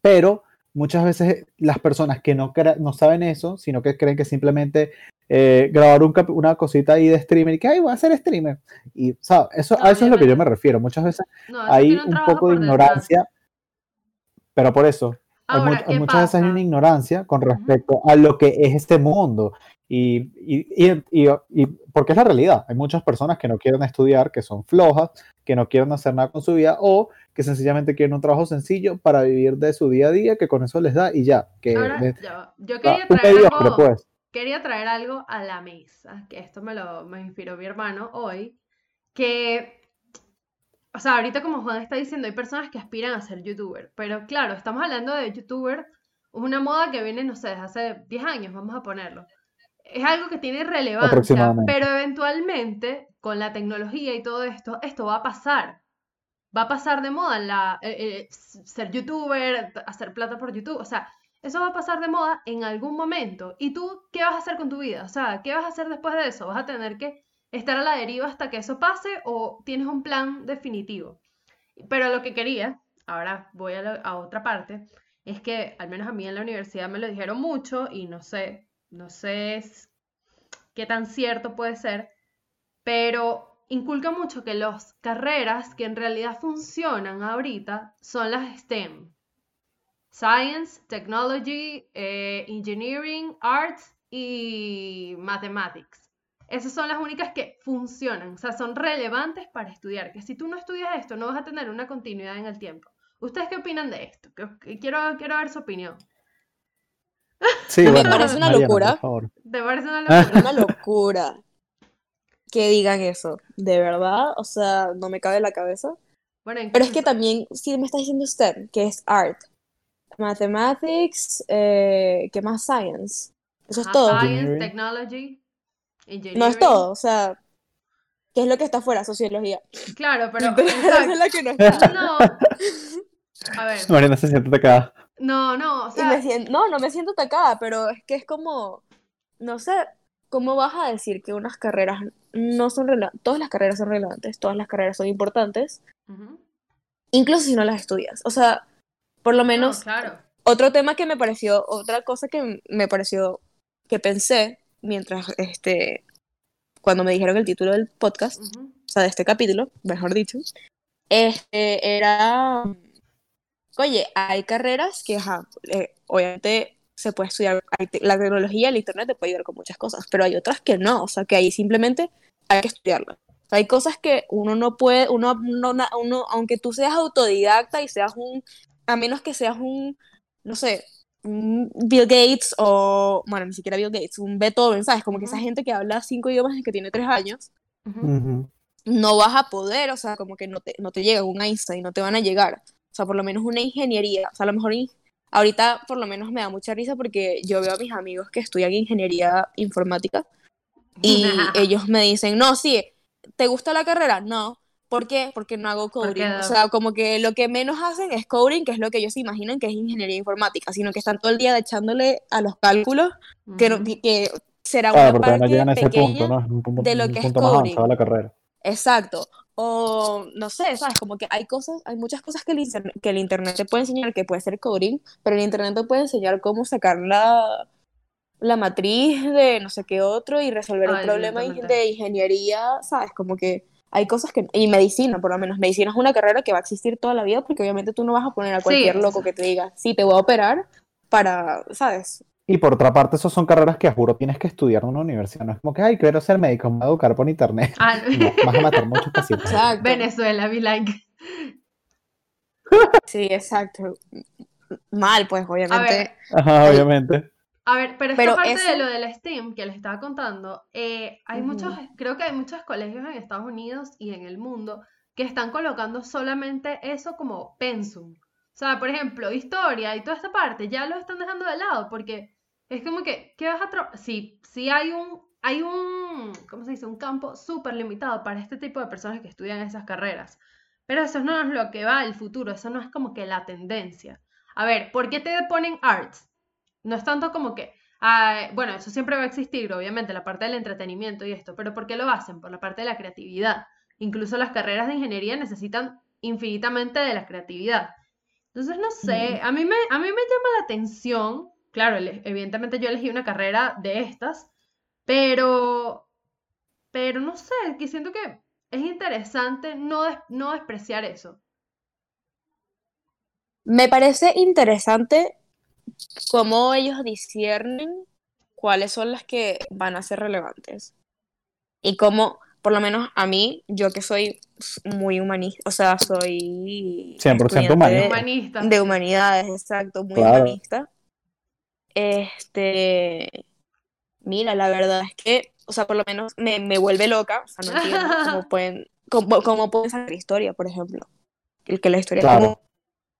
Speaker 2: Pero muchas veces las personas que no, no saben eso, sino que creen que simplemente eh, grabar un una cosita ahí de streamer y que, ay, voy a ser streamer. Y, ¿sabes? Eso,
Speaker 1: No,
Speaker 2: a eso es lo que yo me refiero. Muchas veces
Speaker 1: No,
Speaker 2: hay un poco de
Speaker 1: por detrás.
Speaker 2: ignorancia, pero por eso,
Speaker 1: Ahora,
Speaker 2: hay
Speaker 1: ¿qué
Speaker 2: muchas veces hay una ignorancia con respecto a lo que es este mundo. Y, y, y, y- porque es la realidad. Hay muchas personas que no quieren estudiar, que son flojas, que no quieren hacer nada con su vida o que sencillamente quieren un trabajo sencillo para vivir de su día a día, que con eso les da y ya. Que
Speaker 1: Ahora, yo
Speaker 2: ah,
Speaker 1: quería traer algo,
Speaker 2: pues.
Speaker 1: quería traer algo a la mesa, que esto me lo me inspiró mi hermano hoy, que, o sea, ahorita como Juan está diciendo, hay personas que aspiran a ser youtuber, pero claro, estamos hablando de youtuber, una moda que viene, no sé, desde hace 10 años, vamos a ponerlo. Es algo que tiene relevancia, pero eventualmente, con la tecnología y todo esto, esto va a pasar. Va a pasar de moda la, eh, eh, ser youtuber, hacer plata por YouTube, o sea, eso va a pasar de moda en algún momento. ¿Y tú qué vas a hacer con tu vida? O sea, ¿qué vas a hacer después de eso? ¿Vas a tener que estar a la deriva hasta que eso pase o tienes un plan definitivo? Pero lo que quería, ahora voy a, a otra parte, es que al menos a mí en la universidad me lo dijeron mucho y no sé, no sé qué tan cierto puede ser, pero inculca mucho que las carreras que en realidad funcionan ahorita son las STEM. Science, Technology, eh, Engineering, Arts y Mathematics. Esas son las únicas que funcionan, o sea, son relevantes para estudiar. Que si tú no estudias esto, no vas a tener una continuidad en el tiempo. ¿Ustedes qué opinan de esto? Quiero, quiero ver su opinión.
Speaker 2: Sí,
Speaker 3: Me
Speaker 2: bueno,
Speaker 3: parece una
Speaker 2: Mariana,
Speaker 3: locura.
Speaker 2: por favor.
Speaker 1: ¿Te parece una
Speaker 2: Ah.
Speaker 1: locura?
Speaker 3: Una locura que digan eso. De verdad, o sea, no me cabe en la cabeza.
Speaker 1: Bueno, ¿en qué
Speaker 3: Pero es que también, si me está diciendo STEM, que es art, mathematics, eh, ¿qué más? Science. Eso es
Speaker 1: Ajá,
Speaker 3: todo.
Speaker 1: Science. Technology,
Speaker 3: No es todo, o sea, ¿qué es lo que está afuera? Sociología.
Speaker 1: Claro, pero
Speaker 3: Esa es la que no está.
Speaker 1: no. A ver,
Speaker 2: Mariana se siente acá.
Speaker 1: no, no, o sea,
Speaker 3: me siento, no, no me siento atacada, pero es que es como, no sé, ¿cómo vas a decir que unas carreras no son relevantes? Todas las carreras son relevantes, todas las carreras son importantes, incluso si no las estudias. O sea, por lo
Speaker 1: No,
Speaker 3: menos
Speaker 1: claro.
Speaker 3: otro tema que me pareció, otra cosa que me pareció, que pensé mientras, este, cuando me dijeron el título del podcast, o sea, de este capítulo, mejor dicho, este, era, oye, hay carreras que, ajá, eh, obviamente se puede estudiar, la tecnología, el internet te puede ayudar con muchas cosas, pero hay otras que no, o sea, que ahí simplemente hay que estudiarlas. O sea, hay cosas que uno no puede, uno, no, uno, aunque tú seas autodidacta y seas un, a menos que seas un, no sé, Bill Gates o, bueno, ni siquiera Bill Gates, un Beethoven, ¿sabes? Como que esa gente que habla cinco idiomas desde que tiene tres años,
Speaker 1: Ujú.
Speaker 2: Ujú.
Speaker 3: no vas a poder, o sea, como que no te, no te llega un Einstein, no te van a llegar. O sea, por lo menos una ingeniería, o sea, a lo mejor ahorita por lo menos me da mucha risa porque yo veo a mis amigos que estudian ingeniería informática y ellos me dicen, no, sí, ¿te gusta la carrera? No. ¿Por qué? Porque no hago coding. O
Speaker 1: no.
Speaker 3: sea, como que lo que menos hacen es coding, que es lo que ellos se imaginan que es ingeniería informática, sino que están todo el día echándole a los cálculos, que, no-
Speaker 1: Ujú.
Speaker 3: que será
Speaker 2: Claro,
Speaker 3: una
Speaker 2: no
Speaker 3: parte
Speaker 2: a ese
Speaker 3: pequeña
Speaker 2: punto, ¿no? Es un punto,
Speaker 3: de lo
Speaker 2: un
Speaker 3: que es
Speaker 2: punto más
Speaker 3: coding.
Speaker 2: de la carrera.
Speaker 3: Exacto. O no sé, ¿sabes? Como que hay cosas, hay muchas cosas que el, internet, que el internet te puede enseñar, que puede ser coding, pero el internet te puede enseñar cómo sacar la, la matriz de no sé qué otro y resolver un
Speaker 1: Ay,
Speaker 3: problema
Speaker 1: evidentemente.
Speaker 3: de ingeniería, ¿sabes? Como que hay cosas que... Y medicina, por lo menos. Medicina es una carrera que va a existir toda la vida porque obviamente tú no vas a poner a
Speaker 1: Sí,
Speaker 3: cualquier loco que te diga, sí, te voy a operar para, ¿sabes?
Speaker 2: Y por otra parte, esas son carreras que juro tienes que estudiar en una universidad. No es como que, ay, quiero ser médico, me voy a educar por internet.
Speaker 1: Ah,
Speaker 2: No, vas a matar muchos pacientes.
Speaker 3: Exacto.
Speaker 1: Venezuela, be like.
Speaker 3: Sí, exacto. Mal, pues, obviamente.
Speaker 2: Ajá, obviamente.
Speaker 1: A ver, pero esta
Speaker 3: Pero
Speaker 1: parte
Speaker 3: eso-
Speaker 1: de lo del STEAM que les estaba contando, eh, hay muchos, creo que hay muchos colegios en Estados Unidos y en el mundo que están colocando solamente eso como pensum. O sea, por ejemplo, historia y toda esta parte ya lo están dejando de lado porque es como que, ¿qué vas a Sí, sí hay un, hay un, ¿cómo se dice? Un campo súper limitado para este tipo de personas que estudian esas carreras. Pero eso no es lo que va el futuro, eso no es como que la tendencia. A ver, ¿por qué te ponen arts? No es tanto como que, ah, bueno, eso siempre va a existir, obviamente, la parte del entretenimiento y esto, pero ¿por qué lo hacen? Por la parte de la creatividad. Incluso las carreras de ingeniería necesitan infinitamente de la creatividad. Entonces, no sé, a mí me, a mí me llama la atención, claro, evidentemente yo elegí una carrera de estas, pero, pero no sé, que siento que es interesante no, des- no despreciar eso.
Speaker 3: Me parece interesante cómo ellos disciernen cuáles son las que van a ser relevantes. Y cómo, por lo menos a mí, yo que soy muy humanista, o sea, soy
Speaker 2: 100%
Speaker 3: estudiante
Speaker 2: humanista.
Speaker 3: de-
Speaker 1: Humanistas.
Speaker 3: de humanidades, exacto, muy
Speaker 2: Claro.
Speaker 3: humanista. Este, mira, la verdad es que, o sea, por lo menos me, me vuelve loca, o sea, no entiendo cómo pueden, cómo, cómo pueden sacar historia, por ejemplo. El que la historia es
Speaker 2: Claro.
Speaker 3: como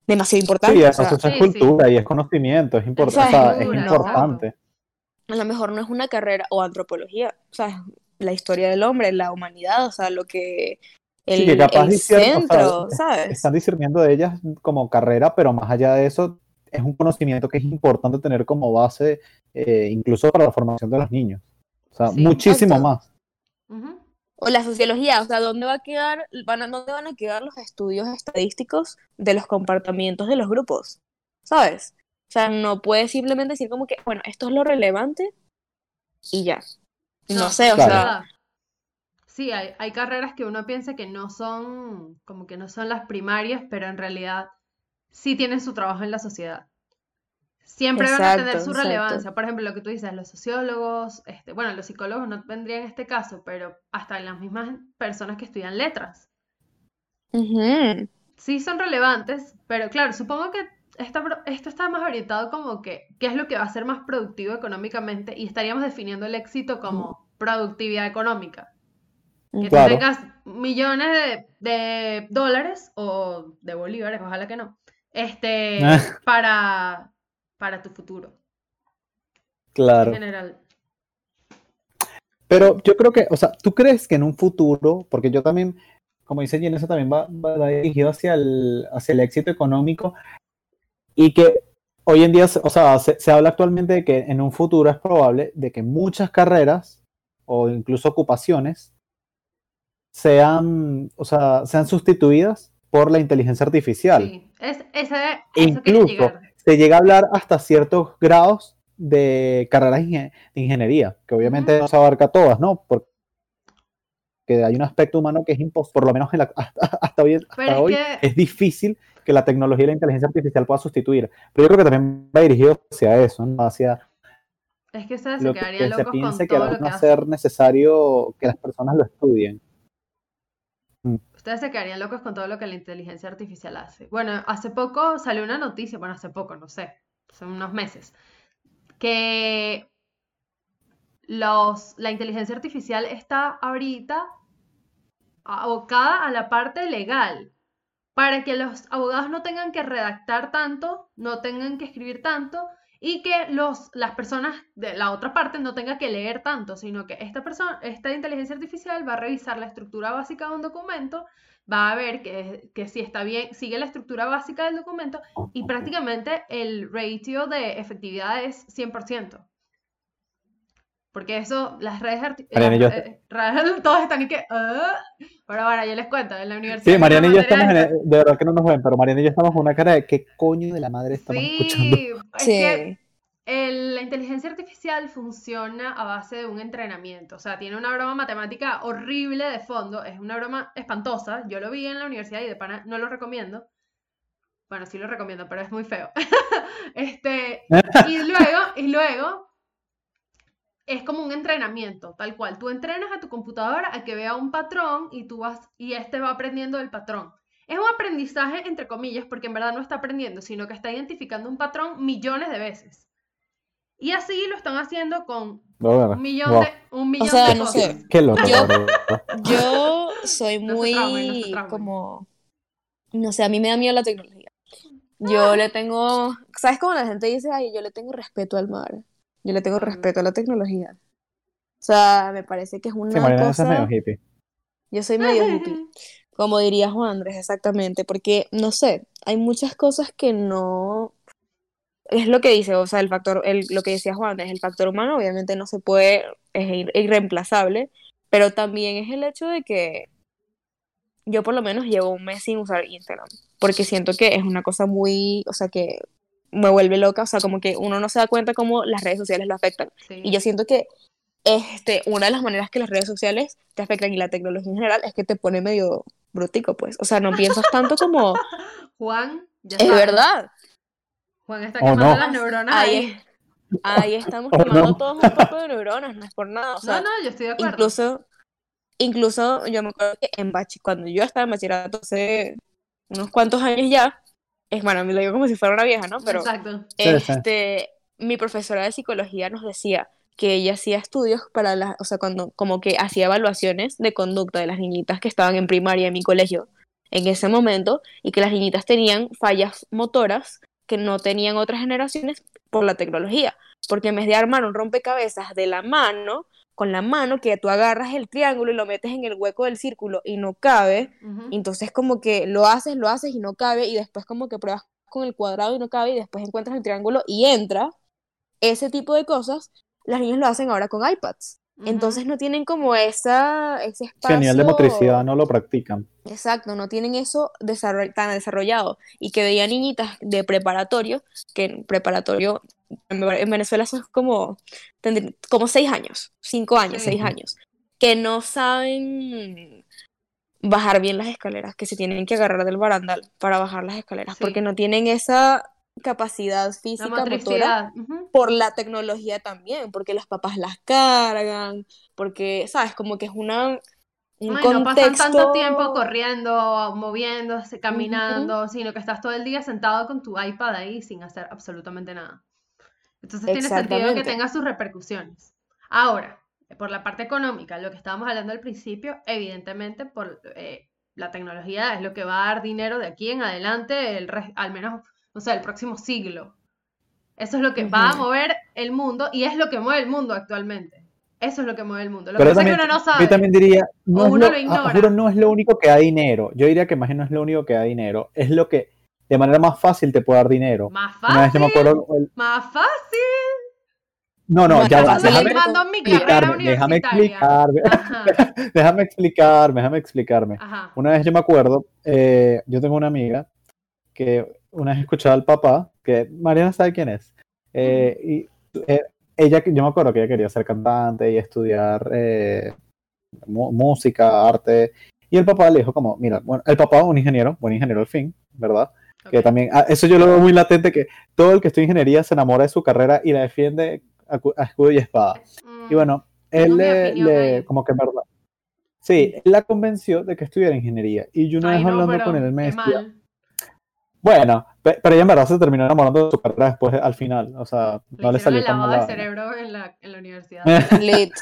Speaker 3: demasiado importante,
Speaker 2: Sí,
Speaker 3: o
Speaker 2: eso,
Speaker 3: sea,
Speaker 2: eso es
Speaker 1: Sí,
Speaker 2: cultura y es conocimiento, es, import-
Speaker 3: O sea,
Speaker 2: o sea,
Speaker 3: es
Speaker 2: es
Speaker 3: cultura,
Speaker 2: importante.
Speaker 3: a lo mejor no es una carrera o antropología, o sea, la historia del hombre, la humanidad, o sea, lo que el,
Speaker 2: Sí, que capaz
Speaker 3: el
Speaker 2: disciernen, o sea,
Speaker 3: centro,
Speaker 2: es-
Speaker 3: ¿sabes?
Speaker 2: Están discerniendo de ellas como carrera, pero más allá de eso, es un conocimiento que es importante tener como base, eh, incluso para la formación de los niños. O sea,
Speaker 1: Sí,
Speaker 2: muchísimo
Speaker 3: exacto.
Speaker 2: más.
Speaker 3: O la sociología, o sea, ¿dónde va a quedar, van a, dónde van a quedar los estudios estadísticos de los comportamientos de los grupos? ¿Sabes? O sea, no puedes simplemente decir como que, bueno, esto es lo relevante y ya. No, sé, o
Speaker 2: Claro.
Speaker 3: sea.
Speaker 1: Sí, hay, hay carreras que uno piensa que no son, como que no son las primarias, pero en realidad sí tienen su trabajo en la sociedad. Siempre van a tener su
Speaker 3: exacto.
Speaker 1: relevancia. Por ejemplo, lo que tú dices, los sociólogos, este, bueno, los psicólogos no vendrían en este caso, pero hasta las mismas personas que estudian letras. Sí son relevantes, pero claro, supongo que esta esto está más orientado como que qué es lo que va a ser más productivo económicamente y estaríamos definiendo el éxito como productividad económica. Que tú tengas millones de, de dólares o de bolívares, ojalá que no, este, para, para tu futuro en
Speaker 2: Claro.
Speaker 1: general.
Speaker 2: Pero yo creo que, o sea, ¿tú crees que en un futuro, porque yo también, como dice Jen, eso también va, dirigido hacia el, hacia el éxito económico y que hoy en día, o sea, se, se habla actualmente de que en un futuro es probable de que muchas carreras o incluso ocupaciones sean, o sea, sean sustituidas por la inteligencia artificial.
Speaker 1: Sí, es, ese, eso
Speaker 2: incluso
Speaker 1: llegar.
Speaker 2: Se llega a hablar hasta ciertos grados de carreras de ingeniería, que obviamente no se abarca todas, ¿no? Porque hay un aspecto humano que es imposible, por lo menos en la- hasta, hasta hoy, hasta
Speaker 1: es
Speaker 2: hoy
Speaker 1: que-
Speaker 2: es difícil que la tecnología y la inteligencia artificial pueda sustituir. Pero yo creo que también va dirigido hacia eso, ¿no? Hacia
Speaker 1: Es que ustedes se
Speaker 2: que,
Speaker 1: quedarían
Speaker 2: se
Speaker 1: locos con
Speaker 2: piense que
Speaker 1: todo
Speaker 2: va
Speaker 1: lo que
Speaker 2: a ser necesario que las personas lo estudien.
Speaker 1: Ustedes se quedarían locos con todo lo que la inteligencia artificial hace. Bueno, hace poco salió una noticia, bueno, hace poco, no sé, hace unos meses, que los, la inteligencia artificial está ahorita abocada a la parte legal, para que los abogados no tengan que redactar tanto, no tengan que escribir tanto y que los, las personas de la otra parte no tengan que leer tanto, sino que esta persona, esta inteligencia artificial va a revisar la estructura básica de un documento, va a ver que, que si está bien, sigue la estructura básica del documento y prácticamente el ratio de efectividad es 100%. Porque eso, las redes arti-
Speaker 2: Mariana y yo-
Speaker 1: las redes- redes- todos están y que, "Ah". pero ahora yo les cuento, en la universidad.
Speaker 2: Sí, Mariana y yo estamos en, el- de verdad que no nos ven, pero Mariana y yo estamos con una cara de qué coño de la madre estamos escuchando.
Speaker 1: Sí, es
Speaker 3: Sí.
Speaker 1: que el- la inteligencia artificial funciona a base de un entrenamiento. O sea, tiene una broma matemática horrible de fondo. Es una broma espantosa. Yo lo vi en la universidad y de pana no lo recomiendo. Bueno, sí lo recomiendo, pero es muy feo. Este, y luego, y luego es como un entrenamiento, tal cual. Tú entrenas a tu computadora a que vea un patrón y tú vas y este va aprendiendo del patrón. Es un aprendizaje entre comillas porque en verdad no está aprendiendo, sino que está identificando un patrón millones de veces. Y así lo están haciendo con
Speaker 2: Bueno,
Speaker 1: un millón
Speaker 2: wow.
Speaker 1: de un millón
Speaker 3: sea,
Speaker 1: de
Speaker 3: no
Speaker 1: cosas.
Speaker 3: sé.
Speaker 2: Qué loco,
Speaker 3: Yo-. Yo soy
Speaker 1: No no
Speaker 3: muy como, no sé, a mí me da miedo la tecnología. Yo le tengo, ¿sabes cómo la gente dice, ay, yo le tengo respeto al mar? Yo le tengo respeto a la tecnología. O sea, me parece que es
Speaker 2: Sí,
Speaker 3: una
Speaker 2: Mariana, eso es medio
Speaker 3: cosa,
Speaker 2: hippie.
Speaker 3: yo soy medio hippie, como diría Juan Andrés, exactamente, porque, no sé, hay muchas cosas que no, es lo que dice, o sea, el factor, el, lo que decía Juan Andrés, el factor humano obviamente no se puede, es ir- irreemplazable, pero también es el hecho de que yo por lo menos llevo un mes sin usar Instagram, porque siento que es una cosa muy, o sea, que me vuelve loca, o sea, como que uno no se da cuenta cómo las redes sociales lo afectan.
Speaker 1: Sí.
Speaker 3: Y yo siento que este, una de las maneras que las redes sociales te afectan y la tecnología en general es que te pone medio brutico, pues. O sea, no piensas tanto como,
Speaker 1: Juan, ya
Speaker 3: es
Speaker 1: sabes,
Speaker 3: verdad.
Speaker 1: Juan está
Speaker 2: Oh,
Speaker 1: quemando
Speaker 2: no.
Speaker 1: las neuronas
Speaker 3: Ahí,
Speaker 1: ahí.
Speaker 3: ahí estamos
Speaker 2: Oh,
Speaker 3: quemando
Speaker 2: no.
Speaker 3: todos un poco de neuronas, no es por nada. O sea,
Speaker 1: No, no, yo estoy de acuerdo.
Speaker 3: incluso, incluso yo me acuerdo que en bachi- cuando yo estaba en bachillerato hace unos cuantos años ya, es bueno, me lo digo como si fuera una vieja, ¿no? Pero
Speaker 1: Exacto.
Speaker 2: Sí, sí.
Speaker 3: este, mi profesora de psicología nos decía que ella hacía estudios para las, o sea, cuando, como que hacía evaluaciones de conducta de las niñitas que estaban en primaria en mi colegio en ese momento y que las niñitas tenían fallas motoras que no tenían otras generaciones por la tecnología. Porque en vez de armar un rompecabezas de la mano, con la mano que tú agarras el triángulo y lo metes en el hueco del círculo y no cabe, entonces como que lo haces, lo haces y no cabe y después como que pruebas con el cuadrado y no cabe y después encuentras el triángulo y entra. Ese tipo de cosas, las niñas lo hacen ahora con iPads. Entonces no tienen como esa, ese
Speaker 2: nivel de
Speaker 3: espacio-
Speaker 2: motricidad no lo practican.
Speaker 3: Exacto, no tienen eso desarroll- tan desarrollado. Y que veía niñitas de preparatorio, que en preparatorio en en Venezuela son como, como seis años, cinco años,
Speaker 1: Sí.
Speaker 3: seis años, que no saben bajar bien las escaleras, que se tienen que agarrar del barandal para bajar las escaleras,
Speaker 1: Sí.
Speaker 3: porque no tienen esa capacidad física, motora, por la tecnología también, porque los papás las cargan, porque, ¿sabes? Como que es una, un
Speaker 1: Ay, no pasan tanto tiempo corriendo, moviéndose, caminando, sino que estás todo el día sentado con tu iPad ahí sin hacer absolutamente nada. Entonces tiene sentido que tenga sus repercusiones. Ahora, por la parte económica, lo que estábamos hablando al principio, evidentemente por eh, la tecnología es lo que va a dar dinero de aquí en adelante, el al menos, no sé, el próximo siglo. Eso es lo que va a mover el mundo y es lo que mueve el mundo actualmente. Eso es lo que mueve el mundo. Lo
Speaker 2: Pero
Speaker 1: que pasa es
Speaker 2: también,
Speaker 1: que uno no
Speaker 2: yo
Speaker 1: sabe.
Speaker 2: también diría, no
Speaker 1: uno
Speaker 2: lo,
Speaker 1: lo
Speaker 2: ah,
Speaker 1: ignora.
Speaker 2: juro, no es lo único que da dinero. Yo diría que más bien no es lo único que da dinero. Es lo que de manera más fácil te puede dar dinero.
Speaker 1: Más
Speaker 2: Una vez yo me
Speaker 1: fácil,
Speaker 2: acuerdo, el-
Speaker 1: más fácil.
Speaker 2: no, no, ya va,
Speaker 3: fácil.
Speaker 2: déjame explicarme, déjame explicarme,
Speaker 1: Ajá,
Speaker 2: déjame explicarme, déjame explicarme.
Speaker 1: ajá.
Speaker 2: Una vez yo me acuerdo, eh, yo tengo una amiga que una vez escuchaba al papá, que Mariana sabe quién es, eh, y eh, ella, yo me acuerdo que ella quería ser cantante y estudiar eh, música, arte, y el papá le dijo como, mira, bueno, el papá un ingeniero, buen ingeniero al fin, ¿verdad? Que también, ah, eso yo lo veo muy latente, que todo el que estudia ingeniería se enamora de su carrera y la defiende a, a escudo y espada. Y
Speaker 1: Mm,
Speaker 2: bueno,
Speaker 1: tengo
Speaker 2: él le, como que en verdad. Sí, él la convenció de que estudiara ingeniería. Y yo una
Speaker 1: Ay,
Speaker 2: vez
Speaker 1: no,
Speaker 2: hablando con él, él me decía,
Speaker 1: mal.
Speaker 2: Bueno, pe- pero ella en verdad se terminó enamorando de su carrera después, al final. O sea,
Speaker 1: Le
Speaker 2: no le
Speaker 1: hicieron
Speaker 2: salió tan mal.
Speaker 1: cerebro en la, en la universidad.
Speaker 3: Lit,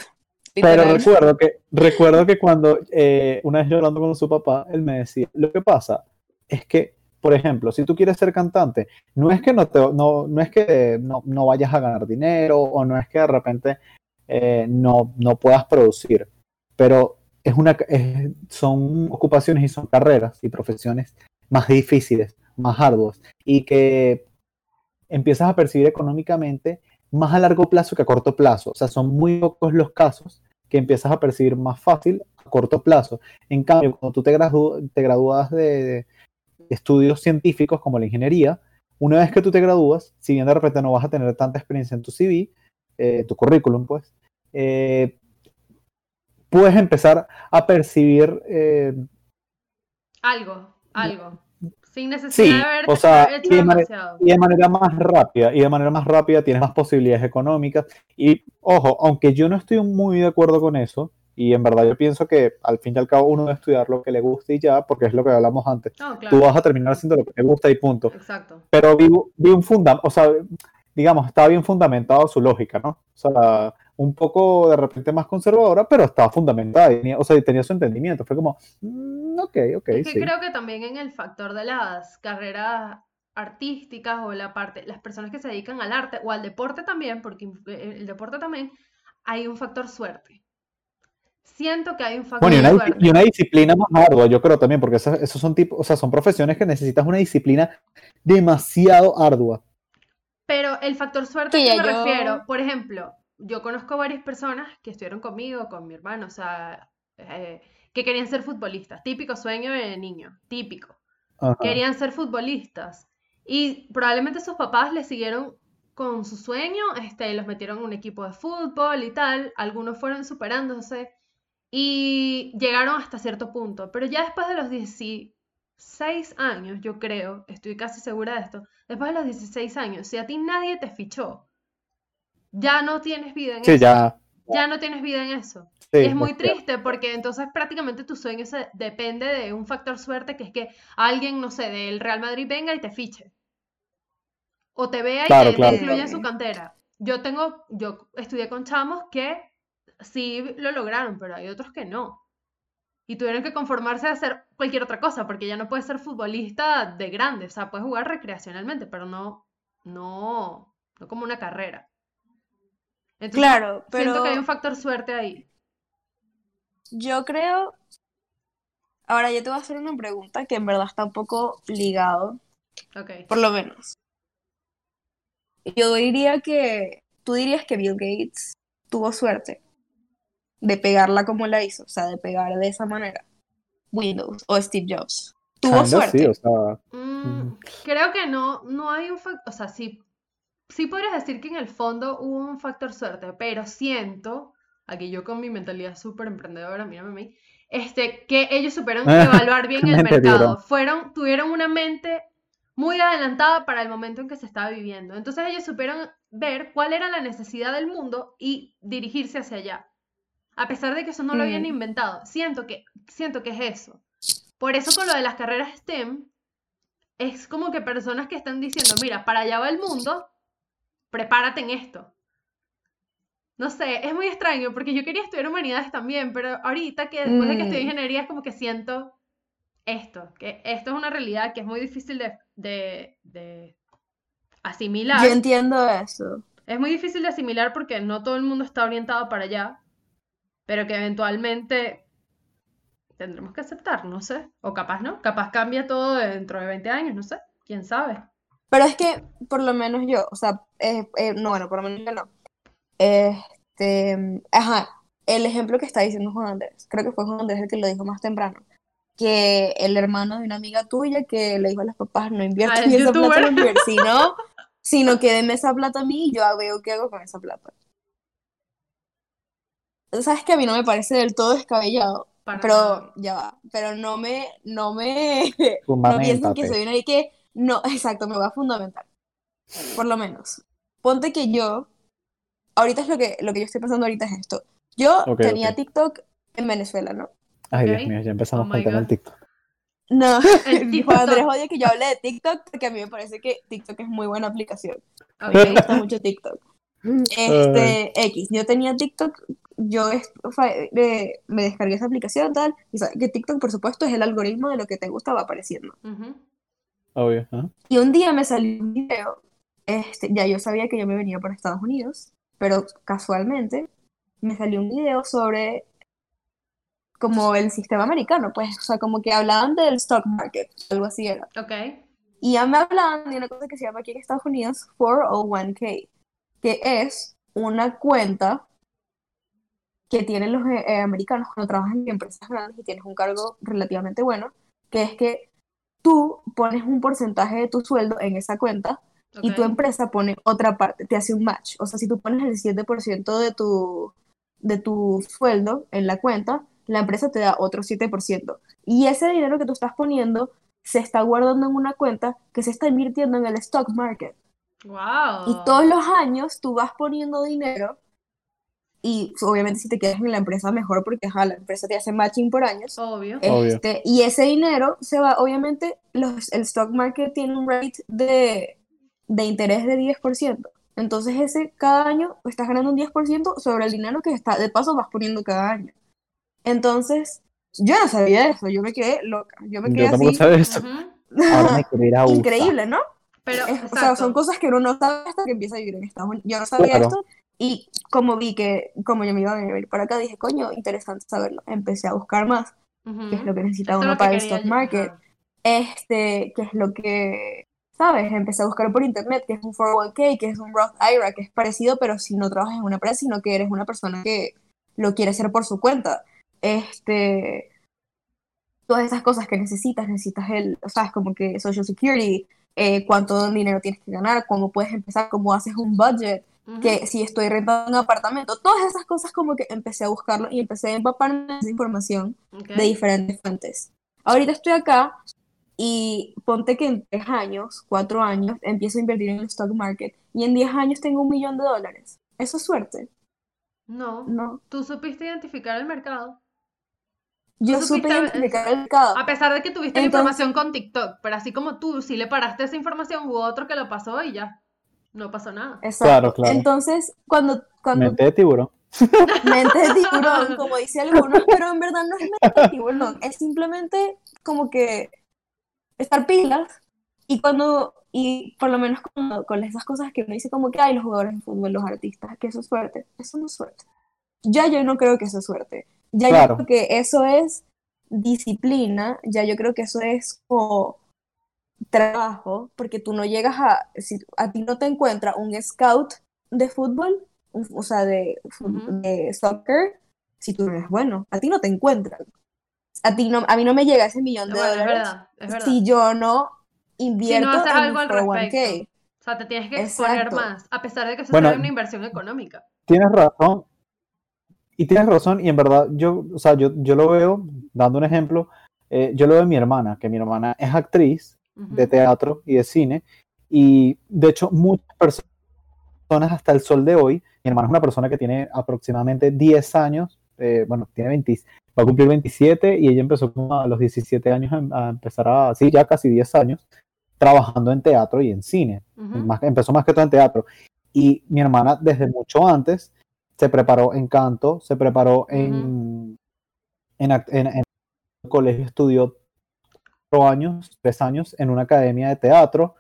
Speaker 2: Pero recuerdo que, recuerdo que cuando eh, una vez yo hablando con su papá, él me decía, lo que pasa es que, por ejemplo, si tú quieres ser cantante, no es que no, te, no, no, es que no, no vayas a ganar dinero o no es que de repente eh, no, no puedas producir, pero es una, es- son ocupaciones y son carreras y profesiones más difíciles, más arduas y que empiezas a percibir económicamente más a largo plazo que a corto plazo. O sea, son muy pocos los casos que empiezas a percibir más fácil a corto plazo. En cambio, cuando tú te, gradu- te gradúas de, de estudios científicos como la ingeniería, una vez que tú te gradúas, si bien de repente no vas a tener tanta experiencia en tu CV, eh, tu currículum, pues, eh, puedes empezar a percibir eh,
Speaker 1: Algo, algo. Sin necesidad
Speaker 2: Sí,
Speaker 1: de haber
Speaker 2: o sea,
Speaker 1: hecho
Speaker 2: y de manera-
Speaker 1: demasiado.
Speaker 2: y de manera más rápida, y de manera más rápida tienes más posibilidades económicas. Y ojo, aunque yo no estoy muy de acuerdo con eso, y en verdad yo pienso que al fin y al cabo uno debe estudiar lo que le guste y ya, porque es lo que hablamos antes.
Speaker 1: No, claro.
Speaker 2: Tú vas a terminar haciendo lo que te gusta y punto.
Speaker 1: Exacto.
Speaker 2: Pero vi, vi un fundamento, o sea, digamos, estaba bien fundamentado su lógica, ¿no? O sea, un poco de repente más conservadora, pero estaba fundamentada, tenía- o sea, tenía su entendimiento. Fue como, mm, ok, ok,
Speaker 1: Es que
Speaker 2: sí.
Speaker 1: creo que también en el factor de las carreras artísticas o la parte, las personas que se dedican al arte o al deporte también, porque eh, el deporte también, hay un factor suerte. Siento que hay un factor
Speaker 2: Bueno, y una,
Speaker 1: suerte.
Speaker 2: y una disciplina más ardua, yo creo también, porque esas- esos son tipos, o sea, son profesiones que necesitas una disciplina demasiado ardua.
Speaker 1: Pero el factor suerte
Speaker 3: Sí,
Speaker 1: a me
Speaker 3: yo-
Speaker 1: refiero, por ejemplo, yo conozco varias personas que estuvieron conmigo, con mi hermano, o sea, eh, que querían ser futbolistas, típico sueño de niño, típico.
Speaker 2: Ajá.
Speaker 1: Querían ser futbolistas y probablemente sus papás les siguieron con su sueño, este, los metieron en un equipo de fútbol y tal, algunos fueron superándose y llegaron hasta cierto punto, pero ya después de los 16 años, yo creo, estoy casi segura de esto, después de los 16 años, si a ti nadie te fichó, ya no tienes vida en
Speaker 2: Sí,
Speaker 1: eso,
Speaker 2: ya.
Speaker 1: ya no tienes vida en eso.
Speaker 2: sí,
Speaker 1: Y es muy triste porque entonces prácticamente tu sueño se depende de un factor suerte que es que alguien, no sé, del Real Madrid venga y te fiche. O te vea y
Speaker 2: Claro,
Speaker 1: te, te
Speaker 2: claro.
Speaker 1: incluya en su cantera. Yo tengo, yo estudié con chamos que sí lo lograron, pero hay otros que no. Y tuvieron que conformarse a hacer cualquier otra cosa, porque ya no puedes ser futbolista de grande. O sea, puedes jugar recreacionalmente, pero no, no, no como una carrera. Entonces,
Speaker 3: Claro,
Speaker 1: siento
Speaker 3: pero
Speaker 1: que hay un factor suerte ahí.
Speaker 3: yo creo. Ahora yo te voy a hacer una pregunta que en verdad está un poco ligado,
Speaker 1: Ok.
Speaker 3: por lo menos. Yo diría que tú dirías que Bill Gates tuvo suerte de pegarla como la hizo, o sea, de pegar de esa manera. Windows o Steve Jobs. Tuvo
Speaker 2: Kinda,
Speaker 3: suerte.
Speaker 2: sí, o sea,
Speaker 1: Mm, creo que no, no hay un factor, o sea, sí, sí podrías decir que en el fondo hubo un factor suerte, pero siento, aquí yo con mi mentalidad súper emprendedora, mírame a mí, este, que ellos supieron evaluar bien el mercado, fueron, tuvieron una mente muy adelantada para el momento en que se estaba viviendo. Entonces ellos supieron ver cuál era la necesidad del mundo y dirigirse hacia allá. A pesar de que eso no lo habían
Speaker 3: Mm.
Speaker 1: inventado. Siento que, siento que es eso. Por eso con lo de las carreras STEM, es como que personas que están diciendo, mira, para allá va el mundo, prepárate en esto. No sé, es muy extraño porque yo quería estudiar humanidades también, pero ahorita que después de que estudié
Speaker 3: Mm.
Speaker 1: ingeniería es como que siento esto, que esto es una realidad que es muy difícil de, de, de asimilar.
Speaker 3: Yo entiendo eso.
Speaker 1: Es muy difícil de asimilar porque no todo el mundo está orientado para allá, pero que eventualmente tendremos que aceptar, no sé. O capaz no, capaz cambia todo dentro de 20 años, no sé, quién sabe.
Speaker 3: Pero es que, por lo menos yo, o sea, eh, eh, no, bueno, por lo menos yo no. Este, ajá, el ejemplo que está diciendo Juan Andrés, creo que fue Juan Andrés el que lo dijo más temprano, que el hermano de una amiga tuya que le dijo a los papás, no inviertan
Speaker 1: Ah, el
Speaker 3: esa plata en universidad, sino que denme esa plata a mí y yo veo qué hago con esa plata. Sabes que a mí no me parece del todo descabellado,
Speaker 1: Para
Speaker 3: pero
Speaker 1: nada.
Speaker 3: ya va, pero no me, no me, no piensen que soy una y que, no, exacto, me va a fundamentar, por lo menos. Ponte que yo, ahorita es lo que, lo que yo estoy pensando ahorita es esto. Yo tenía
Speaker 2: ok.
Speaker 3: TikTok en Venezuela, ¿no?
Speaker 2: Ay. Dios mío, ya empezamos
Speaker 1: Oh
Speaker 2: con el tema del. TikTok.
Speaker 3: No,
Speaker 1: El
Speaker 3: Juan Andrés
Speaker 1: TikTok.
Speaker 3: odia que yo hable de TikTok porque a mí me parece que TikTok es muy buena aplicación. A mí me gusta mucho TikTok. Este, X, yo tenía TikTok, yo eh, me descargué esa aplicación tal, y sabes que TikTok, por supuesto, es el algoritmo de lo que te gusta va apareciendo.
Speaker 1: Ujú.
Speaker 2: Obvio. ajá.
Speaker 3: Y un día me salió un video, este, ya yo sabía que yo me venía para Estados Unidos, pero casualmente me salió un video sobre como el sistema americano, pues, o sea, como que hablaban del stock market, algo así era.
Speaker 1: Ok.
Speaker 3: Y ya me hablaban de una cosa que se llama aquí en Estados Unidos 401k, que es una cuenta que tienen los eh, eh, americanos cuando trabajan en empresas grandes y tienes un cargo relativamente bueno, que es que tú pones un porcentaje de tu sueldo en esa cuenta y tu empresa pone otra parte, te hace un match. O sea, si tú pones el 7% de tu, de tu sueldo en la cuenta, la empresa te da otro 7%. Y ese dinero que tú estás poniendo se está guardando en una cuenta que se está invirtiendo en el stock market.
Speaker 1: Wow.
Speaker 3: Y todos los años tú vas poniendo dinero y obviamente si te quedas en la empresa mejor porque ajá, la empresa te hace matching por años.
Speaker 1: Obvio.
Speaker 2: Obvio.
Speaker 3: Este, y ese dinero se va, obviamente, los, el stock market tiene un rate de, de interés de 10%. Entonces, ese cada año estás ganando un 10% sobre el dinero que está, de paso vas poniendo cada año. Entonces, yo no sabía eso, yo me quedé loca. Yo me
Speaker 2: Yo
Speaker 3: quedé
Speaker 2: tampoco
Speaker 3: así.
Speaker 2: sabía eso.
Speaker 1: Ujú.
Speaker 2: Ahora me.
Speaker 3: Increíble, ¿no?
Speaker 1: Pero,
Speaker 3: Es- o sea, son cosas que uno no sabe hasta que empieza a vivir en Estados Unidos. Yo no sabía
Speaker 2: Claro.
Speaker 3: esto y como vi que, como yo me iba a venir para acá, dije, coño, interesante saberlo. Empecé a buscar más, qué es lo que necesita
Speaker 1: Esto es
Speaker 3: uno para el stock market, este, qué es lo que, ¿sabes? Empecé a buscar por internet, que es un 401k, que es un Roth IRA, que es parecido, pero si no trabajas en una empresa, sino que eres una persona que lo quiere hacer por su cuenta. Este, todas esas cosas que necesitas, necesitas el, ¿sabes? Como que Social Security, eh, cuánto dinero tienes que ganar, cómo puedes empezar, cómo haces un budget, Que si estoy rentando un apartamento, todas esas cosas como que empecé a buscarlo y empecé a empaparme de esa información de diferentes fuentes. Ahorita estoy acá y ponte que en tres años, cuatro años, empiezo a invertir en el stock market y en diez años tengo un millón de dólares. ¿Eso es suerte?
Speaker 1: No.
Speaker 3: No.
Speaker 1: Tú supiste identificar el mercado.
Speaker 3: Yo supe identificar el mercado.
Speaker 1: A pesar de que tuviste la información con TikTok, pero así como tú, si le paraste esa información, hubo otro que lo pasó y ya. No pasó nada.
Speaker 3: Exacto.
Speaker 2: Claro, claro.
Speaker 3: Entonces, cuando, cuando
Speaker 2: Mente de tiburón.
Speaker 3: mente de tiburón, como dice algunos, pero en verdad no es mente de tiburón, es simplemente como que estar pilas y cuando, y por lo menos con, con esas cosas que uno dice como que hay los jugadores de fútbol, los artistas, que eso es suerte, eso no es suerte. Ya yo no creo que eso es suerte, ya
Speaker 2: Claro.
Speaker 3: yo creo que eso es disciplina, ya yo creo que eso es como trabajo, porque tú no llegas a, si a ti no te encuentra un scout de fútbol, un- o sea, de, de soccer, si tú no eres bueno, a ti no te encuentran. A ti no, a mí no me llega ese millón de
Speaker 1: Bueno, es
Speaker 3: dólares
Speaker 1: verdad, es verdad.
Speaker 3: si yo no
Speaker 1: Si
Speaker 3: invierto
Speaker 1: no haces
Speaker 3: en
Speaker 1: algo al
Speaker 3: 401k.
Speaker 1: respecto. O sea, te tienes que exponer
Speaker 3: Exacto.
Speaker 1: más, a pesar de que eso
Speaker 2: Bueno,
Speaker 1: sea una inversión económica.
Speaker 2: Tienes razón. Y tienes razón, y en verdad, yo, o sea, yo, yo lo veo, dando un ejemplo, eh, yo lo veo en mi hermana, que mi hermana es actriz De teatro y de cine, y de hecho muchas personas hasta el sol de hoy, mi hermana es una persona que tiene aproximadamente 10 años, eh, bueno, tiene 20, va a cumplir 27 y ella empezó a los 17 años a, a empezar a, sí, ya casi 10 años, trabajando en teatro y en cine
Speaker 1: Ujú.
Speaker 2: más, empezó más que todo en teatro. Y mi hermana desde mucho antes se preparó en canto, se preparó en, en, act- en- en el colegio, estudió años, tres años en una academia de teatro.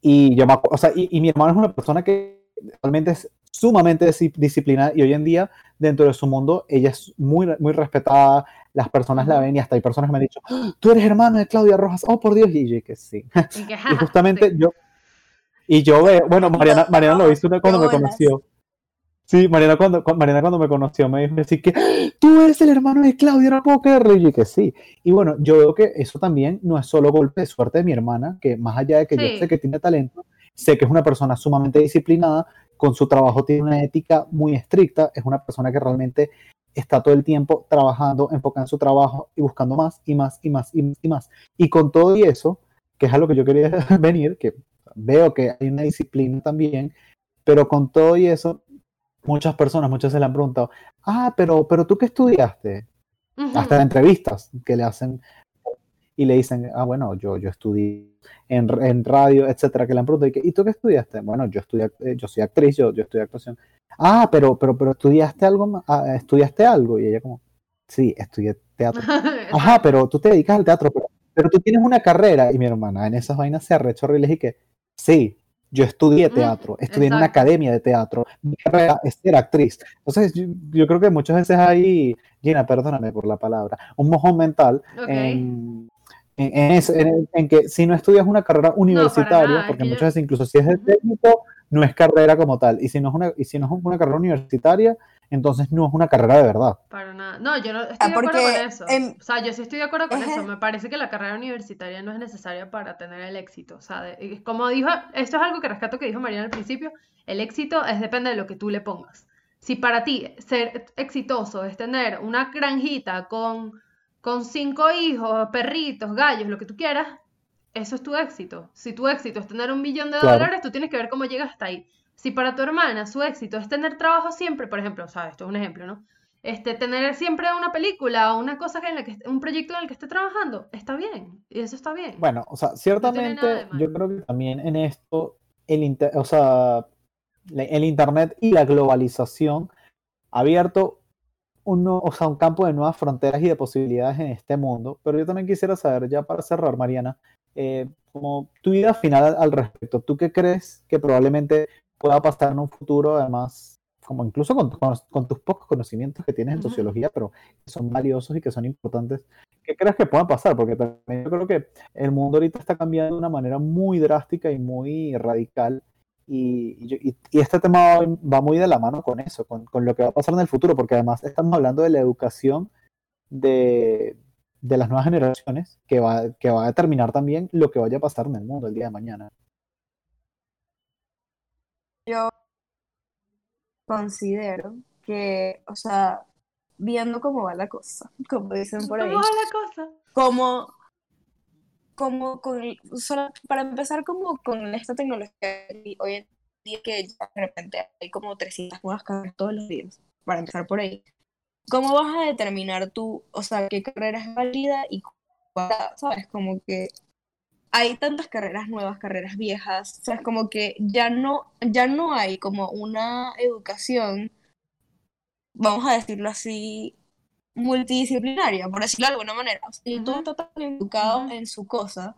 Speaker 2: Y yo me o sea, y, y mi hermana es una persona que realmente es sumamente disciplinada y hoy en día dentro de su mundo ella es muy, muy respetada, las personas la ven y hasta hay personas que me han dicho, "Ah, tú eres hermano de Claudia Rojas, oh por Dios, y yo que sí.
Speaker 1: Y,
Speaker 2: justamente
Speaker 1: sí.
Speaker 2: yo, y yo veo, bueno, Mariana, Mariana lo hizo cuando me conoció. Sí, Mariana cuando, cu- Mariana cuando me conoció me dijo así que tú eres el hermano de Claudia, creerlo. Y yo que sí. Y bueno, yo veo que eso también no es solo golpe de suerte de mi hermana, que más allá de que
Speaker 1: Sí.
Speaker 2: yo sé que tiene talento, sé que es una persona sumamente disciplinada, con su trabajo tiene una ética muy estricta, es una persona que realmente está todo el tiempo trabajando, enfocada en su trabajo y buscando más y más y más y más y más. Y con todo y eso, que es a lo que yo quería venir, que veo que hay una disciplina también, pero con todo y eso, muchas personas, muchas se le han preguntado, ah, pero, pero tú qué estudiaste? Hasta en entrevistas que le hacen y le dicen, ah, bueno, yo, yo estudié en, en radio, etcétera, que le han preguntado, ¿y, qué- ¿y tú qué estudiaste? Bueno, yo estudié, eh, yo soy actriz, yo, yo estudié actuación. Ah, pero, pero, pero estudiaste algo más, Ah, estudiaste algo, y ella como, sí, estudié teatro. Ajá, pero tú te dedicas al teatro, pero, pero tú tienes una carrera. Y mi hermana en esas vainas se arrechó y que, sí, yo estudié
Speaker 1: Mm,
Speaker 2: teatro, estudié en una
Speaker 1: exacto.
Speaker 2: academia de teatro, mi carrera es ser actriz. Entonces, yo, yo creo que muchas veces hay, Gina, perdóname por la palabra, un mojón mental
Speaker 1: Ok.
Speaker 2: en, en, en eso, en, que si no estudias una carrera universitaria,
Speaker 1: nada, es
Speaker 2: porque
Speaker 1: que yo-
Speaker 2: muchas veces incluso si es de técnico, no es carrera como tal. Y si no es una, y si no es una carrera universitaria, entonces no es una carrera de verdad.
Speaker 1: Para nada. No, yo no estoy
Speaker 3: Ah,
Speaker 1: de acuerdo con eso.
Speaker 3: en-
Speaker 1: O sea, yo sí estoy de acuerdo con eso. Me parece que la carrera universitaria no es necesaria para tener el éxito. O sea, de- como dijo, esto es algo que rescato que dijo María al principio, el éxito es depende de lo que tú le pongas. Si para ti ser exitoso es tener una granjita con, con cinco hijos, perritos, gallos, lo que tú quieras, eso es tu éxito. Si tu éxito es tener un millón de
Speaker 2: Claro.
Speaker 1: dólares, tú tienes que ver cómo llegas hasta ahí. Si para tu hermana su éxito es tener trabajo siempre, por ejemplo, o sea, esto es un ejemplo, ¿no? Este, tener siempre una película o una cosa en la que, un proyecto en el que esté trabajando, está bien, y eso está bien.
Speaker 2: Bueno, o sea, ciertamente yo creo que también en esto, el, inter- o sea, el Internet y la globalización ha abierto un, nu- o sea, un campo de nuevas fronteras y de posibilidades en este mundo. Pero yo también quisiera saber, ya para cerrar, Mariana, eh, como tu idea final al, al respecto. ¿Tú qué crees que probablemente pueda pasar en un futuro, además, como incluso con, con- con tus pocos conocimientos que tienes en sociología, pero que son valiosos y que son importantes? ¿Qué crees que pueda pasar? Porque también yo creo que el mundo ahorita está cambiando de una manera muy drástica y muy radical. Y, y y- este tema va, va muy de la mano con eso, con, con lo que va a pasar en el futuro, porque además estamos hablando de la educación de, de las nuevas generaciones, que va, que va a determinar también lo que vaya a pasar en el mundo el día de mañana.
Speaker 3: Yo considero que, o sea, viendo cómo va la cosa, como dicen por ahí,
Speaker 1: ¿Cómo va la cosa?
Speaker 3: como, como con, solo- para empezar como con esta tecnología hoy en día que de repente hay como 300 nuevas carreras todos los días, para empezar por ahí, ¿cómo vas a determinar tú, o sea, qué carrera es válida y cuál, sabes, como que hay tantas carreras nuevas, carreras viejas, o sea, es como que ya no, ya no hay como una educación, vamos a decirlo así, multidisciplinaria, por decirlo de alguna manera. O sea, todo está tan educado en su cosa,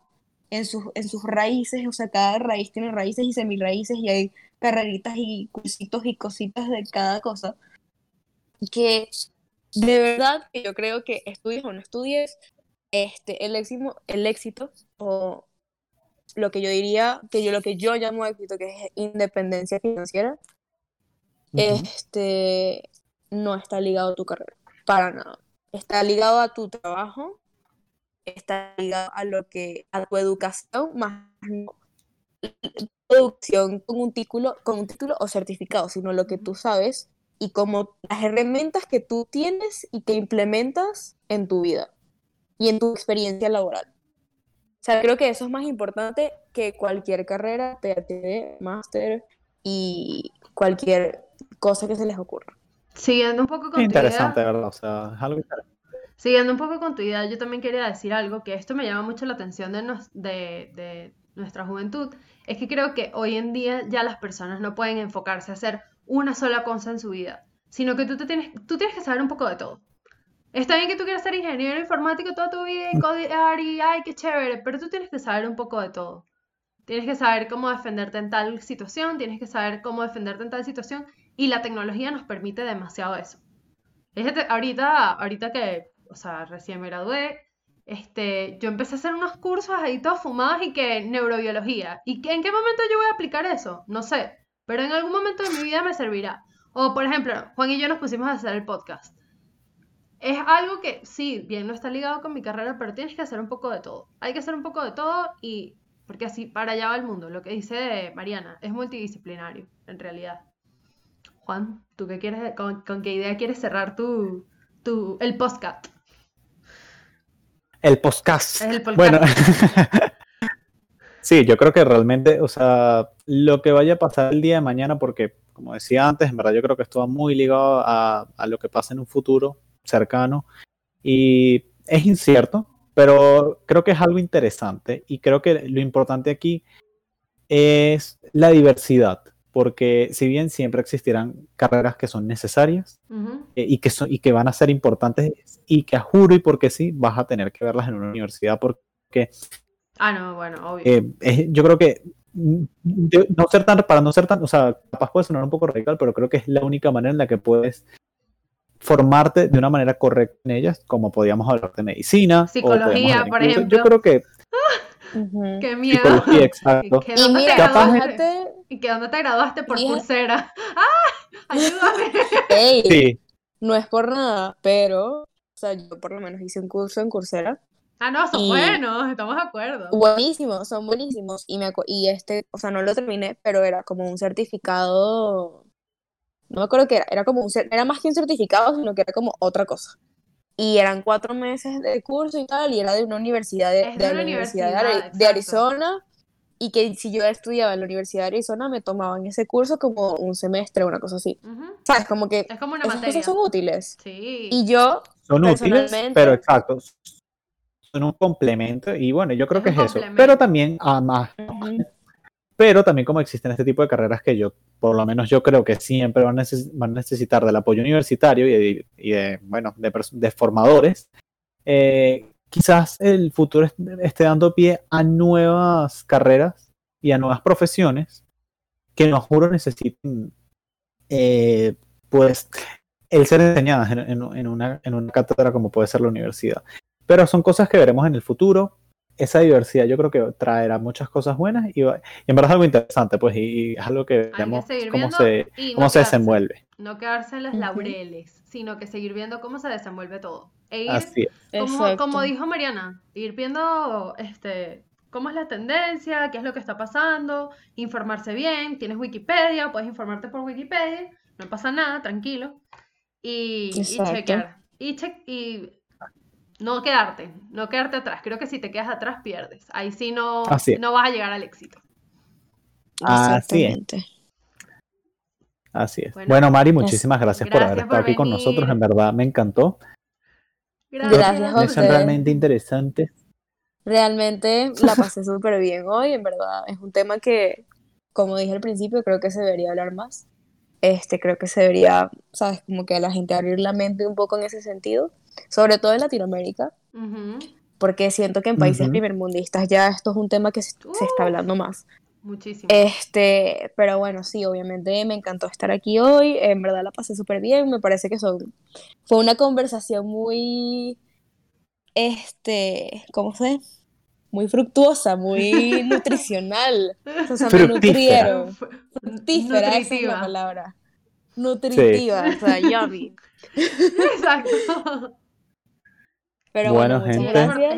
Speaker 3: en sus, en sus raíces, o sea, cada raíz tiene raíces y semiraíces y hay carreritas y cursitos y cositas de cada cosa, que de verdad yo creo que estudies o no estudies, este, el éxito, el éxito o lo que yo diría, que yo lo que yo llamo éxito, que es independencia financiera, este, no está ligado a tu carrera, para nada. Está ligado a tu trabajo, está ligado a lo que, a tu educación, más no educación con un título, con un título o certificado, sino lo que tú sabes y como las herramientas que tú tienes y que implementas en tu vida y en tu experiencia laboral. O sea, creo que eso es más importante que cualquier carrera, PhD, máster y cualquier cosa que se les ocurra.
Speaker 1: Siguiendo un poco con tu
Speaker 2: Interesante,
Speaker 1: idea,
Speaker 2: ¿verdad? O sea, es algo interesante.
Speaker 1: Siguiendo un poco con tu idea, yo también quería decir algo que esto me llama mucho la atención de, nos- de, de nuestra juventud. Es que creo que hoy en día ya las personas no pueden enfocarse a hacer una sola cosa en su vida, sino que tú, te tienes, tú tienes que saber un poco de todo. Está bien que tú quieras ser ingeniero informático toda tu vida y codear y ay, qué chévere, pero tú tienes que saber un poco de todo. Tienes que saber cómo defenderte en tal situación, tienes que saber cómo defenderte en tal situación y la tecnología nos permite demasiado eso. Fíjate, ahorita, ahorita que, o sea, recién me gradué, este, yo empecé a hacer unos cursos ahí todos fumados y que neurobiología. ¿Y que- en qué momento yo voy a aplicar eso? No sé, pero en algún momento de mi vida me servirá. O, por ejemplo, Juan y yo nos pusimos a hacer el podcast. Es algo que, sí, bien, no está ligado con mi carrera, pero tienes que hacer un poco de todo. Hay que hacer un poco de todo y, porque así para allá va el mundo. Lo que dice Mariana, es multidisciplinario, en realidad. Juan, ¿tú qué quieres, con, con qué idea quieres cerrar tu, tu, el podcast?
Speaker 2: El podcast.
Speaker 1: Es el podcast.
Speaker 2: Bueno, sí, yo creo que realmente, o sea, lo que vaya a pasar el día de mañana, porque como decía antes, en verdad yo creo que esto va muy ligado a, a lo que pasa en un futuro cercano y es incierto, pero creo que es algo interesante y creo que lo importante aquí es la diversidad, porque si bien siempre existirán carreras que son necesarias, eh, y, que son, y que van a ser importantes y que a juro y porque sí vas a tener que verlas en una universidad porque
Speaker 1: Ah, no, bueno, obvio.
Speaker 2: eh, es- yo creo que de- no ser tan para no ser tan o sea capaz puede sonar un poco radical pero creo que es la única manera en la que puedes formarte de una manera correcta en ellas, como podíamos hablar de medicina.
Speaker 1: Psicología, por
Speaker 2: incluso-
Speaker 1: ejemplo.
Speaker 2: Yo creo que.
Speaker 1: Qué miedo.
Speaker 2: psicología, exacto.
Speaker 1: ¿Que
Speaker 3: Y
Speaker 1: dónde te
Speaker 3: mira,
Speaker 2: Capaz-
Speaker 1: ¿Y que dónde te graduaste por pulsera? ¡Ah! ¡Ayúdame!
Speaker 3: ey,
Speaker 2: Sí,
Speaker 3: no es por nada, pero, o sea, yo por lo menos hice un curso en Coursera.
Speaker 1: Ah, no, son
Speaker 3: Y-
Speaker 1: buenos, estamos de acuerdo.
Speaker 3: Buenísimos, son buenísimos. Y, me y este, o sea, no lo terminé, pero era como un certificado. No me acuerdo qué era, era como un, era más que un certificado, sino que era como otra cosa. Y eran cuatro meses de curso y tal, y era de una universidad de,
Speaker 1: de
Speaker 3: de
Speaker 1: una
Speaker 3: Universidad de,
Speaker 1: universidad,
Speaker 3: de. Arizona. Y que si yo estudiaba en la Universidad de Arizona, me tomaban ese curso como un semestre, una cosa así.
Speaker 1: Ujú.
Speaker 3: ¿Sabes? Como que
Speaker 1: Es como una
Speaker 3: esas
Speaker 1: materia.
Speaker 3: cosas son útiles.
Speaker 1: Sí.
Speaker 3: Y yo,
Speaker 2: son útiles, pero exacto. Son un complemento y bueno, yo creo
Speaker 1: Es
Speaker 2: que es eso. Pero también, además,
Speaker 3: ujú,
Speaker 2: pero también como existen este tipo de carreras que yo, por lo menos yo creo que siempre van a, neces- van a necesitar del apoyo universitario y de, y de, bueno, de, de formadores, eh, quizás el futuro est- esté dando pie a nuevas carreras y a nuevas profesiones que no juro necesiten, eh, pues, el ser enseñadas en, en- en una, en una cátedra como puede ser la universidad. Pero son cosas que veremos en el futuro. Esa diversidad yo creo que traerá muchas cosas buenas y, va- y en verdad es algo interesante, pues, y, y es algo que
Speaker 1: seguir
Speaker 2: cómo se,
Speaker 1: no
Speaker 2: cómo se
Speaker 1: quedarse-
Speaker 2: desenvuelve.
Speaker 1: No quedarse en los laureles, sino que seguir viendo cómo se desenvuelve todo. E ir,
Speaker 2: Así es.
Speaker 1: como, dijo Mariana, ir viendo este, cómo es la tendencia, qué es lo que está pasando, informarse bien. Tienes Wikipedia, puedes informarte por Wikipedia, no pasa nada, tranquilo. Y, y
Speaker 3: Exacto.
Speaker 1: chequear. Y, che- y no quedarte, no quedarte atrás. Creo que si te quedas atrás pierdes. Ahí sí no, no vas a llegar al éxito.
Speaker 2: Así es. Así es.
Speaker 1: Bueno,
Speaker 2: Bueno, Mari, muchísimas gracias, por haber estado
Speaker 1: por
Speaker 2: aquí con nosotros. En verdad me encantó.
Speaker 3: Gracias
Speaker 2: Me son realmente interesantes.
Speaker 3: Realmente la pasé súper bien hoy, en verdad. Es un tema que, como dije al principio, creo que se debería hablar más. Este, creo que se debería, sabes, como que a la gente abrir la mente un poco en ese sentido, sobre todo en Latinoamérica, porque siento que en países primermundistas ya esto es un tema que se, se está
Speaker 1: Uh.
Speaker 3: hablando más.
Speaker 1: Muchísimo.
Speaker 3: Este, pero bueno, sí, obviamente me encantó estar aquí hoy, en verdad la pasé súper bien, me parece que son, fue una conversación muy, este, ¿cómo se? Muy fructuosa, muy nutricional, o sea, me nutrieron, fructífera, esa es la
Speaker 1: Nutritiva.
Speaker 3: palabra, nutritiva, o sea, yummy,
Speaker 1: Exacto.
Speaker 3: Pero
Speaker 2: Bueno.
Speaker 1: Es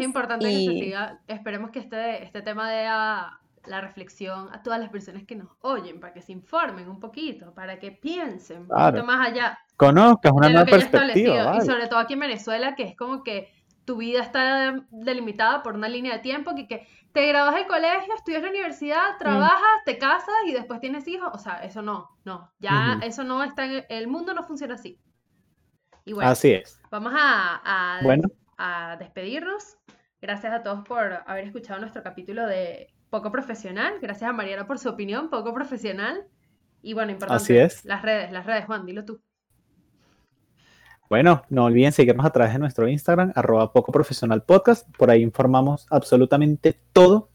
Speaker 1: importante que se siga. Esperemos que este, este tema dé a la reflexión a todas las personas que nos oyen, para que se informen un poquito, para que piensen un poquito más allá
Speaker 2: Conozcas una
Speaker 1: de lo
Speaker 2: nueva perspectiva.
Speaker 1: Y sobre todo aquí en Venezuela, que es como que tu vida está delimitada por una línea de tiempo, que, que te gradúas del colegio, estudias la universidad, trabajas, te casas y después tienes hijos. O sea, eso no, no, ya eso no está en el, el mundo no funciona así. Y bueno,
Speaker 2: Así es.
Speaker 1: vamos a, a,
Speaker 2: Bueno.
Speaker 1: A despedirnos. Gracias a todos por haber escuchado nuestro capítulo de Poco Profesional. Gracias a Mariana por su opinión, poco profesional. Y bueno, importante,
Speaker 2: Así es.
Speaker 1: las redes, las redes, Juan, dilo tú.
Speaker 2: Bueno, no olviden seguirnos a través de nuestro Instagram, arroba poco profesional podcast. Por ahí informamos absolutamente todo.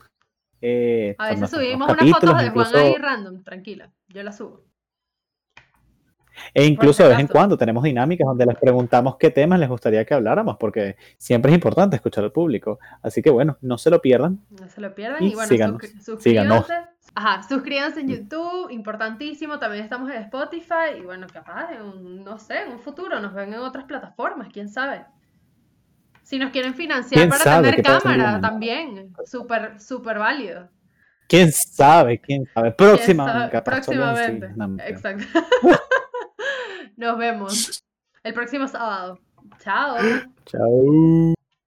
Speaker 2: eh,
Speaker 1: A veces subimos unas fotos de Juan
Speaker 2: incluso-
Speaker 1: ahí random, tranquila, yo las subo.
Speaker 2: E incluso de vez en cuando tenemos dinámicas donde les preguntamos qué temas les gustaría que habláramos, porque siempre es importante escuchar al público. Así que bueno, no se lo pierdan.
Speaker 1: No se lo pierdan.
Speaker 2: Y
Speaker 1: Y, bueno,
Speaker 2: síganos,
Speaker 1: suscríbanse. Ajá, suscríbanse en YouTube, importantísimo. También estamos en Spotify. Y bueno, capaz, en un- no sé, en un futuro nos ven en otras plataformas, quién sabe. Si nos quieren financiar
Speaker 2: ¿Quién
Speaker 1: para
Speaker 2: sabe
Speaker 1: tener cámara, también. Súper, súper válido.
Speaker 2: ¿Quién sabe? ¿Quién sabe?
Speaker 1: ¿Quién
Speaker 2: Próximamente.
Speaker 1: sabe? Próximamente. Exacto. Nos vemos el próximo sábado. Chao.
Speaker 2: Chao.